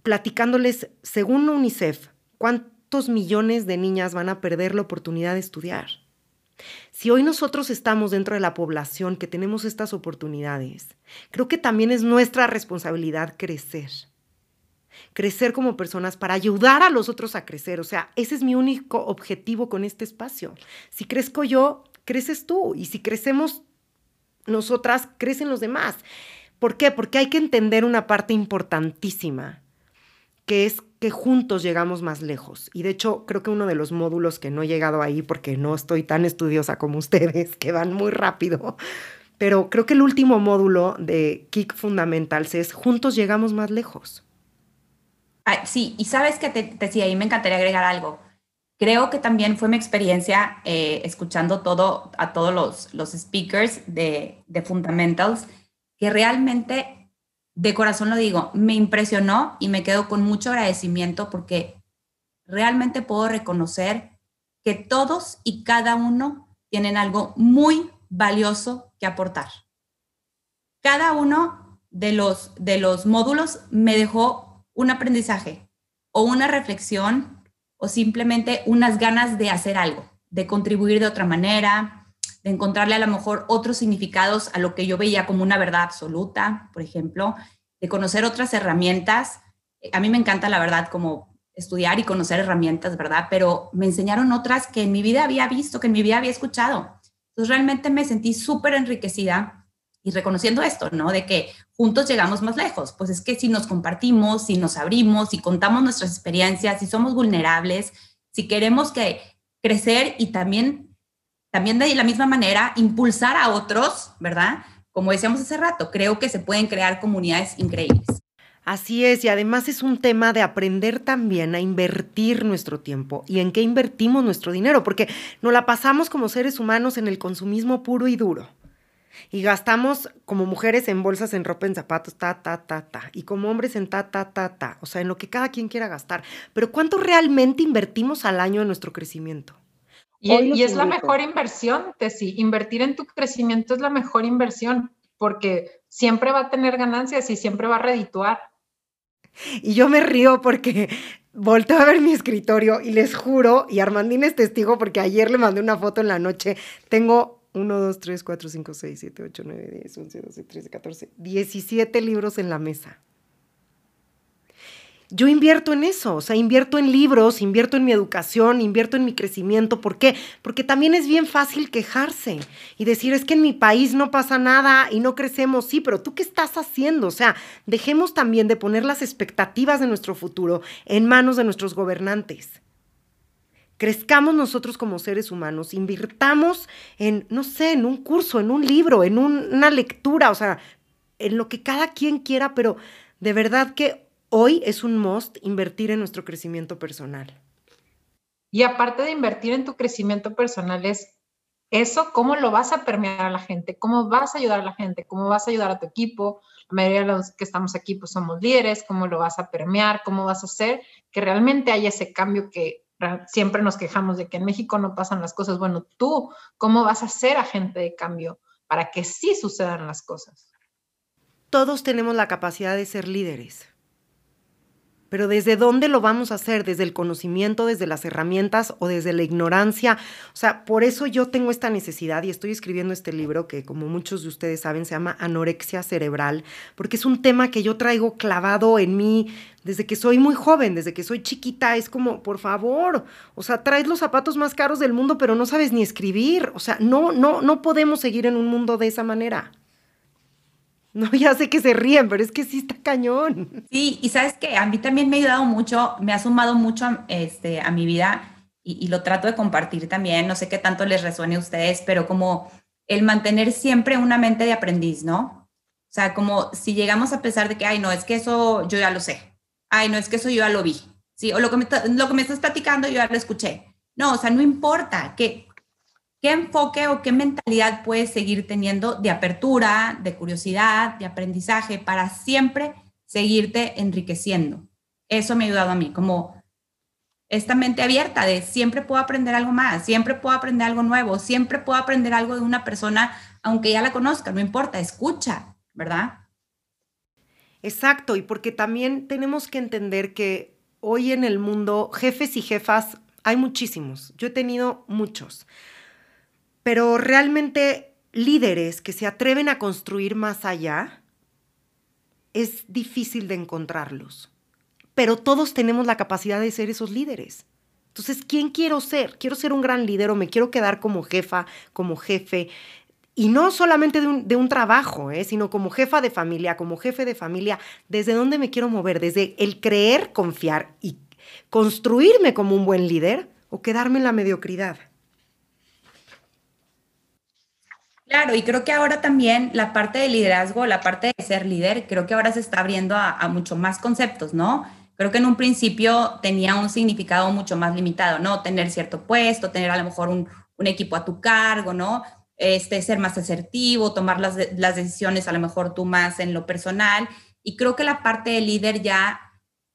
platicándoles, según UNICEF, cuántos millones de niñas van a perder la oportunidad de estudiar. Si hoy nosotros estamos dentro de la población que tenemos estas oportunidades, creo que también es nuestra responsabilidad crecer crecer como personas, para ayudar a los otros a crecer. O sea, ese es mi único objetivo con este espacio. Si crezco yo, creces tú. Y si crecemos nosotras, crecen los demás. ¿Por qué? Porque hay que entender una parte importantísima, que es que juntos llegamos más lejos. Y de hecho, creo que uno de los módulos que no he llegado ahí porque no estoy tan estudiosa como ustedes, que van muy rápido, pero creo que el último módulo de Kick Fundamentals es Juntos llegamos más lejos
sí, y sabes que te, decía, ahí me encantaría agregar algo. Creo que también fue mi experiencia eh, escuchando todo, a todos los, los speakers de, de Fundamentals, que realmente, de corazón lo digo, me impresionó y me quedo con mucho agradecimiento porque realmente puedo reconocer que todos y cada uno tienen algo muy valioso que aportar. Cada uno de los, de los módulos me dejó un aprendizaje o una reflexión o simplemente unas ganas de hacer algo, de contribuir de otra manera, de encontrarle a lo mejor otros significados a lo que yo veía como una verdad absoluta, por ejemplo, de conocer otras herramientas. A mí me encanta, la verdad, como estudiar y conocer herramientas, ¿verdad? Pero me enseñaron otras que en mi vida había visto, que en mi vida había escuchado. Entonces realmente me sentí súper enriquecida y reconociendo esto, ¿no? De que juntos llegamos más lejos. Pues es que si nos compartimos, si nos abrimos, si contamos nuestras experiencias, si somos vulnerables, si queremos que crecer y también también de la misma manera impulsar a otros, ¿verdad? Como decíamos hace rato, creo que se pueden crear comunidades increíbles.
Así es, y además es un tema de aprender también a invertir nuestro tiempo y en qué invertimos nuestro dinero, porque nos la pasamos como seres humanos en el consumismo puro y duro. Y gastamos como mujeres en bolsas, en ropa, en zapatos, ta, ta, ta, ta. Y como hombres en ta, ta, ta, ta. O sea, en lo que cada quien quiera gastar. Pero ¿cuánto realmente invertimos al año en nuestro crecimiento?
Y, es la mejor inversión, Tessy. Invertir en tu crecimiento es la mejor inversión porque siempre va a tener ganancias y siempre va a redituar.
Y yo me río porque volteo a ver mi escritorio y les juro, y Armandín es testigo porque ayer le mandé una foto en la noche, tengo 1, 2, 3, 4, 5, 6, 7, 8, 9, 10, 11, 12, 13, 14, 17 libros en la mesa yo invierto en eso, o sea, invierto en libros, invierto en mi educación, invierto en mi crecimiento. ¿Por qué? Porque también es bien fácil quejarse y decir, es que en mi país no pasa nada y no crecemos. Sí, pero tú qué estás haciendo? O sea, dejemos también de poner las expectativas de nuestro futuro en manos de nuestros gobernantes. Crezcamos nosotros como seres humanos, invirtamos en, no sé, en un curso, en un libro, en una lectura, o sea, en lo que cada quien quiera, pero de verdad que hoy es un must invertir en nuestro crecimiento personal.
Y aparte de invertir en tu crecimiento personal, es eso, cómo lo vas a permear a la gente, cómo vas a ayudar a la gente, cómo vas a ayudar a tu equipo. La mayoría de los que estamos aquí pues somos líderes, cómo lo vas a permear, cómo vas a hacer que realmente haya ese cambio que siempre nos quejamos de que en México no pasan las cosas. Bueno, tú, ¿cómo vas a ser agente de cambio para que sí sucedan las cosas?
Todos tenemos la capacidad de ser líderes pero ¿desde dónde lo vamos a hacer? ¿Desde el conocimiento, desde las herramientas o desde la ignorancia? O sea, por eso yo tengo esta necesidad y estoy escribiendo este libro que como muchos de ustedes saben se llama Anorexia Cerebral, porque es un tema que yo traigo clavado en mí desde que soy muy joven, desde que soy chiquita, es como, por favor, o sea, traes los zapatos más caros del mundo, pero no sabes ni escribir. O sea, no, no, no podemos seguir en un mundo de esa manera. No, ya sé que se ríen, pero es que sí está cañón.
Sí, y sabes que a mí también me ha ayudado mucho, me ha sumado mucho este, a mi vida y, lo trato de compartir también. No sé qué tanto les resuene a ustedes, pero como el mantener siempre una mente de aprendiz, ¿no? O sea, como si llegamos a pensar de que, ay, no, es que eso yo ya lo sé. Ay, no, es que eso yo ya lo vi. Sí, o lo que me, lo que me estás platicando yo ya lo escuché. No, o sea, no importa, que ¿Qué enfoque o qué mentalidad puedes seguir teniendo de apertura, de curiosidad, de aprendizaje para siempre seguirte enriqueciendo? Eso me ha ayudado a mí, como esta mente abierta de siempre puedo aprender algo más, siempre puedo aprender algo nuevo, siempre puedo aprender algo de una persona, aunque ya la conozca, no importa, escucha, ¿verdad?
Exacto, y porque también tenemos que entender que hoy en el mundo jefes y jefas hay muchísimos, yo he tenido muchos pero realmente líderes que se atreven a construir más allá, es difícil de encontrarlos. Pero todos tenemos la capacidad de ser esos líderes. Entonces, ¿quién quiero ser? ¿Quiero ser un gran líder o me quiero quedar como jefa, como jefe? Y no solamente de un, trabajo, ¿eh? sino como jefa de familia, como jefe de familia, ¿desde dónde me quiero mover? ¿Desde el creer, confiar y construirme como un buen líder o quedarme en la mediocridad?
Claro, y creo que ahora también la parte de liderazgo, la parte de ser líder, creo que ahora se está abriendo a, mucho más conceptos, ¿no? Creo que en un principio tenía un significado mucho más limitado, ¿no? Tener cierto puesto, tener a lo mejor un, equipo a tu cargo, ¿no? Este, ser más asertivo, tomar las, las decisiones a lo mejor tú más en lo personal. Y creo que la parte de líder ya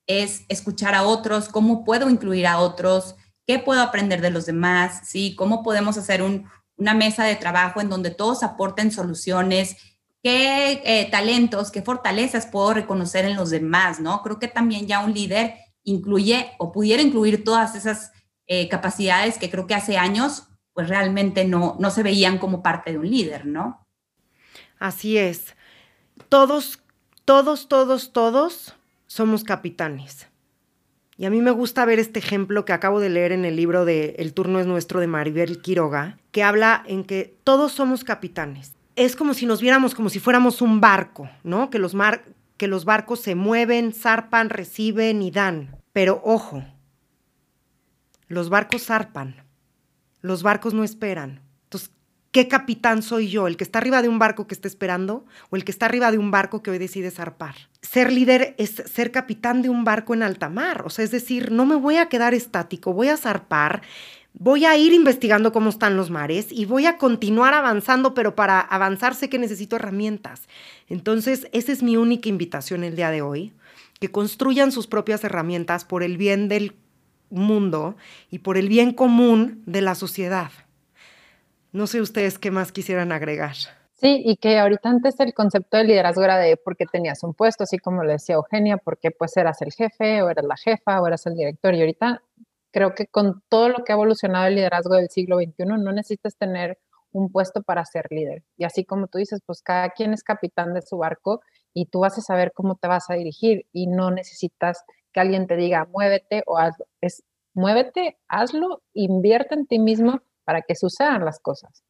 es escuchar a otros, cómo puedo incluir a otros, qué puedo aprender de los demás, ¿sí? Cómo podemos hacer un, una mesa de trabajo en donde todos aporten soluciones, qué eh, talentos, qué fortalezas puedo reconocer en los demás, ¿no? Creo que también ya un líder incluye o pudiera incluir todas esas eh, capacidades que creo que hace años pues realmente no, no se veían como parte de un líder, ¿no?
Así es. Todos, todos, todos, todos somos capitanes. Y a mí me gusta ver este ejemplo que acabo de leer en el libro de El turno es nuestro de Maribel Quiroga, que habla en que todos somos capitanes. Es como si nos viéramos como si fuéramos un barco, ¿no? Que los, que los barcos se mueven, zarpan, reciben y dan. Pero ojo, los barcos zarpan, los barcos no esperan. ¿Qué capitán soy yo? ¿El que está arriba de un barco que está esperando o el que está arriba de un barco que hoy decide zarpar? Ser líder es ser capitán de un barco en alta mar, o sea, es decir, no me voy a quedar estático, voy a zarpar, voy a ir investigando cómo están los mares y voy a continuar avanzando, pero para avanzar sé que necesito herramientas. Entonces, esa es mi única invitación el día de hoy, que construyan sus propias herramientas por el bien del mundo y por el bien común de la sociedad. No sé ustedes qué más quisieran agregar.
Sí, y que ahorita antes el concepto de liderazgo era de porque tenías un puesto, así como le decía Eugenia, porque pues eras el jefe o eras la jefa o eras el director. Y ahorita creo que con todo lo que ha evolucionado el liderazgo del siglo XXI, no necesitas tener un puesto para ser líder. Y así como tú dices, pues cada quien es capitán de su barco y tú vas a saber cómo te vas a dirigir y no necesitas que alguien te diga muévete o hazlo. Es muévete, hazlo, invierte en ti mismo para que sucedan las cosas.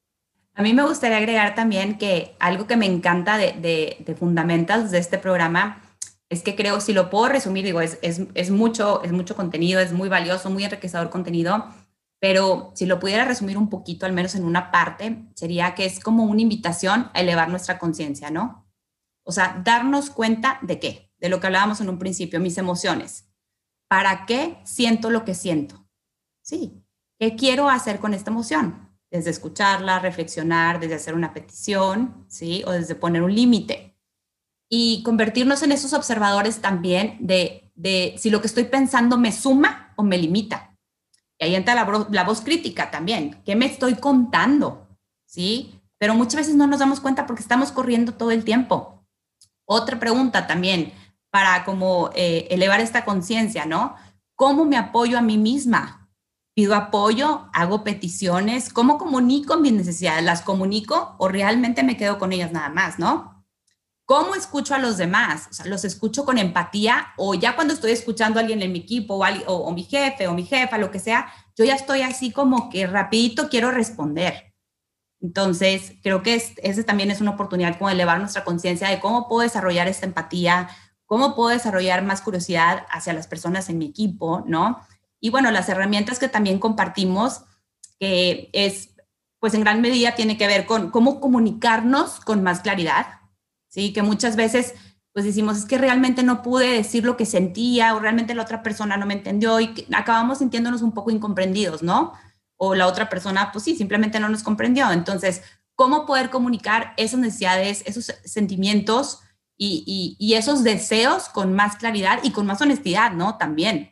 A mí me gustaría agregar también que algo que me encanta de, de, de Fundamentals de este programa es que creo, si lo puedo resumir, digo, es, es, es, mucho, es mucho contenido, es muy valioso, muy enriquecedor contenido, pero si lo pudiera resumir un poquito, al menos en una parte, sería que es como una invitación a elevar nuestra conciencia, ¿no? O sea, darnos cuenta de qué, de lo que hablábamos en un principio, mis emociones. ¿Para qué siento lo que siento? Sí, ¿qué quiero hacer con esta emoción? desde escucharla, reflexionar, desde hacer una petición, ¿sí? O desde poner un límite. Y convertirnos en esos observadores también de, de, si lo que estoy pensando me suma o me limita. Y ahí entra la, la voz crítica también. ¿Qué me estoy contando? ¿Sí? Pero muchas veces no nos damos cuenta porque estamos corriendo todo el tiempo. Otra pregunta también para como eh, elevar esta conciencia, ¿no? ¿Cómo me apoyo a mí misma? Pido apoyo, hago peticiones, ¿cómo comunico mis necesidades? ¿Las comunico o realmente me quedo con ellas nada más, no? ¿Cómo escucho a los demás? O sea, los escucho con empatía o ya cuando estoy escuchando a alguien en mi equipo o, o, mi jefe o mi jefa, lo que sea, yo ya estoy así como que rapidito quiero responder. Entonces, creo que es, esa también es una oportunidad como elevar nuestra conciencia de cómo puedo desarrollar esta empatía, cómo puedo desarrollar más curiosidad hacia las personas en mi equipo, ¿no? Y bueno, las herramientas que también compartimos, que es, pues en gran medida tiene que ver con cómo comunicarnos con más claridad, ¿sí? Que muchas veces pues decimos, es que realmente no pude decir lo que sentía o realmente la otra persona no me entendió y acabamos sintiéndonos un poco incomprendidos, ¿no? O la otra persona, pues sí, simplemente no nos comprendió. Entonces, ¿cómo poder comunicar esas necesidades, esos sentimientos y, y, y esos deseos con más claridad y con más honestidad, ¿no? También.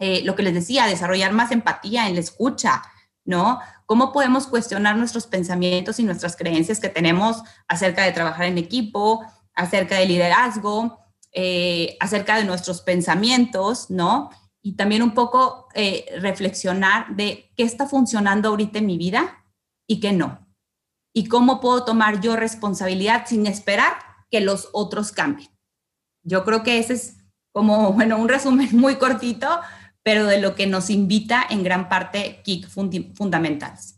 Eh, lo que les decía, desarrollar más empatía en la escucha, ¿no? ¿Cómo podemos cuestionar nuestros pensamientos y nuestras creencias que tenemos acerca de trabajar en equipo, acerca de liderazgo, eh, acerca de nuestros pensamientos, ¿no? Y también un poco eh, reflexionar de qué está funcionando ahorita en mi vida y qué no. Y cómo puedo tomar yo responsabilidad sin esperar que los otros cambien. Yo creo que ese es como, bueno, un resumen muy cortito, pero de lo que nos invita en gran parte Kick Fundamentals.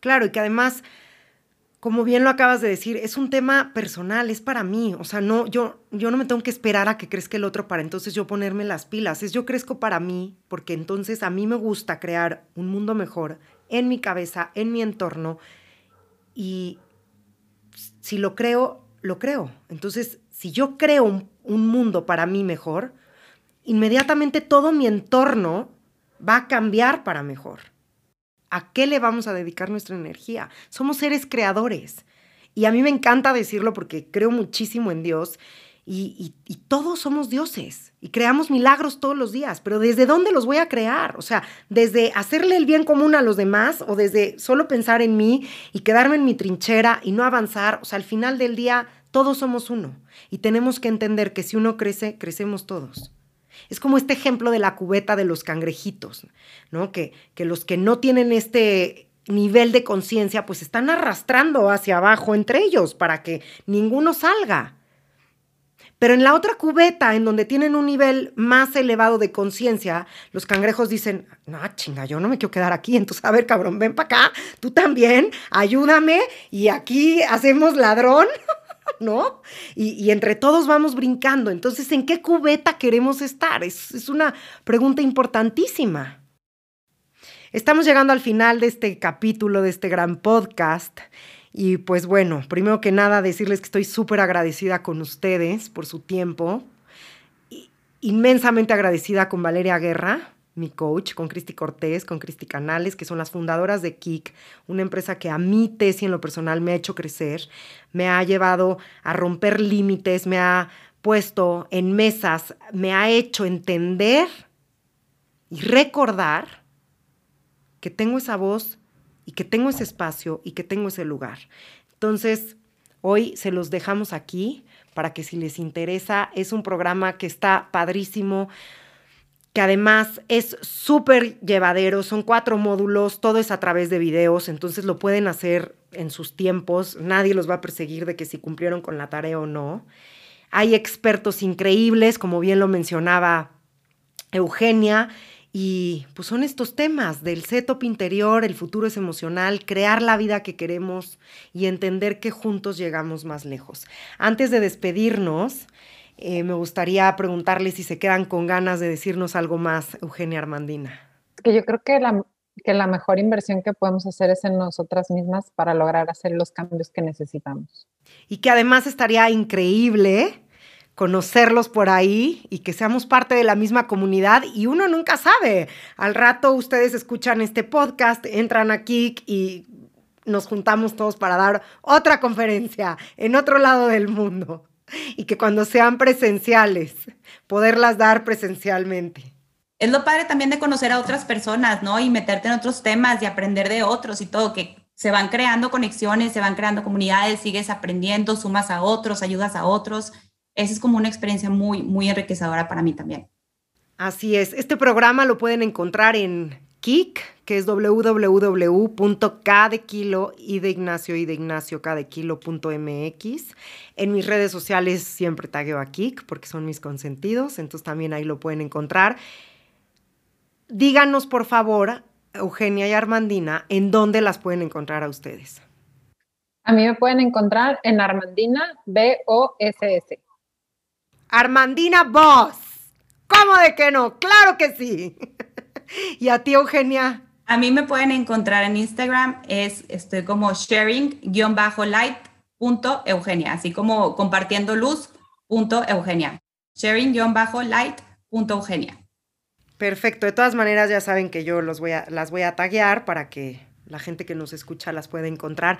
Claro, y que además, como bien lo acabas de decir, es un tema personal, es para mí. O sea, no, yo, yo no me tengo que esperar a que crezca el otro para entonces yo ponerme las pilas. Es yo crezco para mí, porque entonces a mí me gusta crear un mundo mejor en mi cabeza, en mi entorno. Y si lo creo, lo creo. Entonces, si yo creo un, un mundo para mí mejor, inmediatamente todo mi entorno va a cambiar para mejor. ¿A qué le vamos a dedicar nuestra energía? Somos seres creadores. Y a mí me encanta decirlo porque creo muchísimo en Dios y, todos somos dioses y creamos milagros todos los días, pero ¿desde dónde los voy a crear? O sea, desde hacerle el bien común a los demás o desde solo pensar en mí y quedarme en mi trinchera y no avanzar. O sea, al final del día todos somos uno y tenemos que entender que si uno crece, crecemos todos. Es como este ejemplo de la cubeta de los cangrejitos, ¿no? Que, que los que no tienen este nivel de conciencia, pues están arrastrando hacia abajo entre ellos para que ninguno salga. Pero en la otra cubeta, en donde tienen un nivel más elevado de conciencia, los cangrejos dicen, no, chinga, yo no me quiero quedar aquí, entonces, a ver, cabrón, ven para acá, tú también, ayúdame, y aquí hacemos ladrón, ¿no? Y, entre todos vamos brincando. Entonces, ¿en qué cubeta queremos estar? Es, es una pregunta importantísima. Estamos llegando al final de este capítulo, de este gran podcast. Y pues bueno, primero que nada decirles que estoy súper agradecida con ustedes por su tiempo. Inmensamente agradecida con Valeria Guerra, mi coach, con Cristi Cortés, con Cristi Canales, que son las fundadoras de Kik, una empresa que a mí, Tesi, en lo personal me ha hecho crecer, me ha llevado a romper límites, me ha puesto en mesas, me ha hecho entender y recordar que tengo esa voz y que tengo ese espacio y que tengo ese lugar. Entonces, hoy se los dejamos aquí para que si les interesa, es un programa que está padrísimo, que además es súper llevadero, son cuatro módulos, todo es a través de videos, entonces lo pueden hacer en sus tiempos, nadie los va a perseguir de que si cumplieron con la tarea o no. Hay expertos increíbles, como bien lo mencionaba Eugenia, y pues son estos temas del setup interior, el futuro es emocional, crear la vida que queremos y entender que juntos llegamos más lejos. Antes de despedirnos, eh, me gustaría preguntarles si se quedan con ganas de decirnos algo más, Eugenia Armandina.
Que yo creo que la, que la mejor inversión que podemos hacer es en nosotras mismas para lograr hacer los cambios que necesitamos.
Y que además estaría increíble conocerlos por ahí y que seamos parte de la misma comunidad y uno nunca sabe. Al rato ustedes escuchan este podcast, entran aquí y nos juntamos todos para dar otra conferencia en otro lado del mundo y que cuando sean presenciales, poderlas dar presencialmente.
Es lo padre también de conocer a otras personas, ¿no? Y meterte en otros temas y aprender de otros y todo, que se van creando conexiones, se van creando comunidades, sigues aprendiendo, sumas a otros, ayudas a otros esa es como una experiencia muy, muy enriquecedora para mí también.
Así es. Este programa lo pueden encontrar en Kik, que es www.k de kilo y de Ignacio y de Ignacio K de kilo.mx. En mis redes sociales siempre tagueo a Kik porque son mis consentidos, entonces también ahí lo pueden encontrar. Díganos, por favor, Eugenia y Armandina, en dónde las pueden encontrar a ustedes.
A mí me pueden encontrar en Armandina B-O-S-S.
Armandina Boss. ¿Cómo de que no? Claro que sí. ¿Y a ti, Eugenia?
A mí me pueden encontrar en Instagram, es, estoy como sharing-light.eugenia, así como compartiendo luz.eugenia. Sharing-light.eugenia.
Perfecto, de todas maneras ya saben que yo los voy a, las voy a taguear para que la gente que nos escucha las pueda encontrar.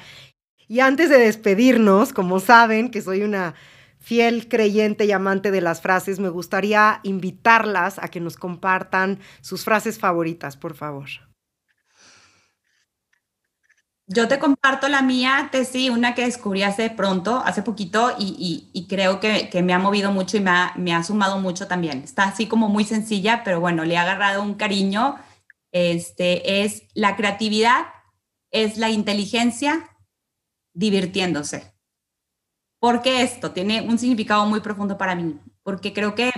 Y antes de despedirnos, como saben que soy una fiel creyente y amante de las frases, me gustaría invitarlas a que nos compartan sus frases favoritas, por favor.
Yo te comparto la mía, Tessy, una que descubrí hace pronto, hace poquito, y, creo que, me ha movido mucho y me ha, me ha, sumado mucho también. Está así como muy sencilla, pero bueno, le ha agarrado un cariño. Este es la creatividad, es la inteligencia divirtiéndose. ¿Por qué esto? Tiene un significado muy profundo para mí, porque creo que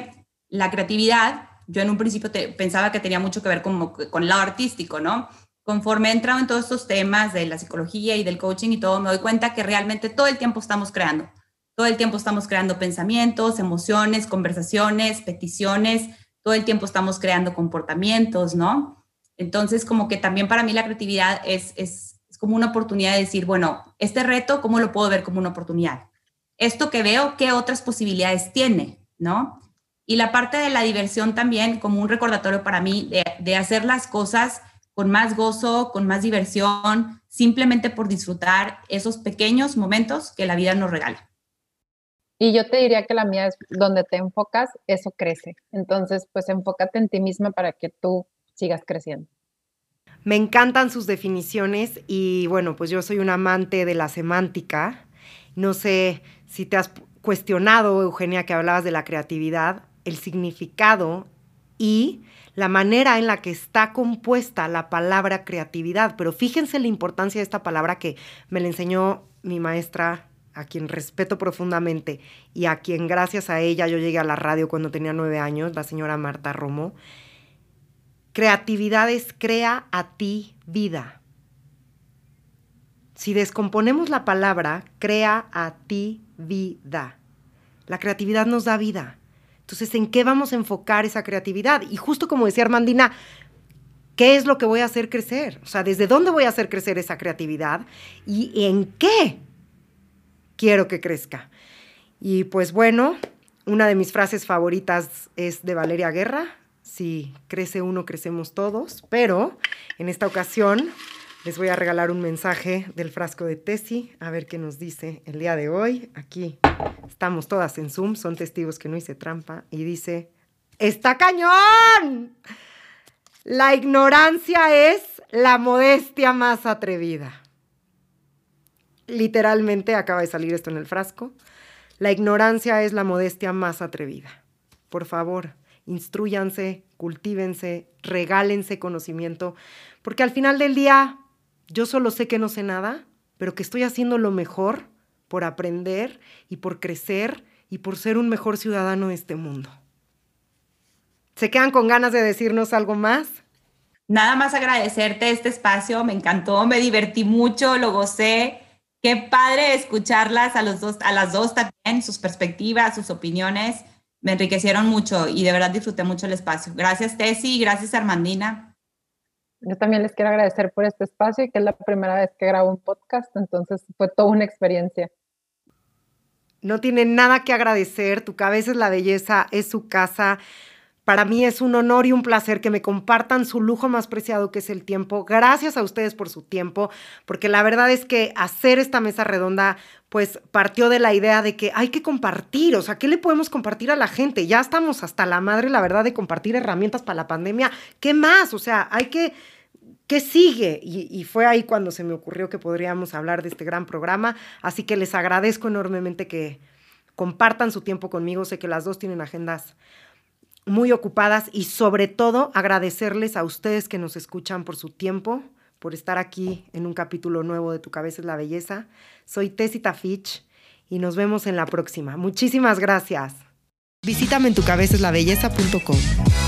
la creatividad, yo en un principio pensaba que tenía mucho que ver con, con lado artístico, ¿no? Conforme he entrado en todos estos temas de la psicología y del coaching y todo, me doy cuenta que realmente todo el tiempo estamos creando. Todo el tiempo estamos creando pensamientos, emociones, conversaciones, peticiones, todo el tiempo estamos creando comportamientos, ¿no? Entonces, como que también para mí la creatividad es, es, es como una oportunidad de decir, bueno, este reto, ¿cómo lo puedo ver como una oportunidad? Esto que veo, ¿qué otras posibilidades tiene? ¿No? Y la parte de la diversión también como un recordatorio para mí de, hacer las cosas con más gozo, con más diversión, simplemente por disfrutar esos pequeños momentos que la vida nos regala.
Y yo te diría que la mía es donde te enfocas, eso crece. Entonces, pues enfócate en ti misma para que tú sigas creciendo.
Me encantan sus definiciones y bueno, pues yo soy un amante de la semántica. No sé si te has cuestionado, Eugenia, que hablabas de la creatividad, el significado y la manera en la que está compuesta la palabra creatividad. Pero fíjense la importancia de esta palabra que me la enseñó mi maestra a quien respeto profundamente y a quien gracias a ella yo llegué a la radio cuando tenía nueve años, la señora Marta Romo. Creatividad es crea a ti vida. Si descomponemos la palabra, crea a ti vida. La creatividad nos da vida. Entonces, ¿en qué vamos a enfocar esa creatividad? Y justo como decía Armandina, ¿qué es lo que voy a hacer crecer? O sea, ¿desde dónde voy a hacer crecer esa creatividad? ¿Y en qué quiero que crezca. Y pues bueno, una de mis frases favoritas es de Valeria Guerra, si crece uno, crecemos todos, pero en esta ocasión les voy a regalar un mensaje del frasco de Tesi, a ver qué nos dice el día de hoy. Aquí estamos todas en Zoom, son testigos que no hice trampa, y dice, ¡Está cañón! La ignorancia es la modestia más atrevida literalmente acaba de salir esto en el frasco, la ignorancia es la modestia más atrevida. Por favor, instruyanse, cultívense, regálense conocimiento, porque al final del día yo solo sé que no sé nada, pero que estoy haciendo lo mejor por aprender y por crecer y por ser un mejor ciudadano de este mundo. ¿Se quedan con ganas de decirnos algo más?
Nada más agradecerte este espacio, me encantó, me divertí mucho, lo gocé. Qué padre escucharlas a, los dos, a las dos también, sus perspectivas, sus opiniones. Me enriquecieron mucho y de verdad disfruté mucho el espacio. Gracias, Tessy, gracias, Armandina.
Yo también les quiero agradecer por este espacio y que es la primera vez que grabo un podcast, entonces fue toda una experiencia.
No tiene nada que agradecer, tu cabeza es la belleza, es su casa. Para mí es un honor y un placer que me compartan su lujo más preciado que es el tiempo. Gracias a ustedes por su tiempo, porque la verdad es que hacer esta mesa redonda pues partió de la idea de que hay que compartir, o sea, ¿qué le podemos compartir a la gente? Ya estamos hasta la madre, la verdad, de compartir herramientas para la pandemia. ¿Qué más? O sea, hay que ¿Qué sigue? Y, fue ahí cuando se me ocurrió que podríamos hablar de este gran programa. Así que les agradezco enormemente que compartan su tiempo conmigo. Sé que las dos tienen agendas muy ocupadas y sobre todo agradecerles a ustedes que nos escuchan por su tiempo, por estar aquí en un capítulo nuevo de Tu cabeza es la belleza. Soy Tessita Fitch y nos vemos en la próxima. Muchísimas gracias. Visítame en tucabezaslabelleza.com.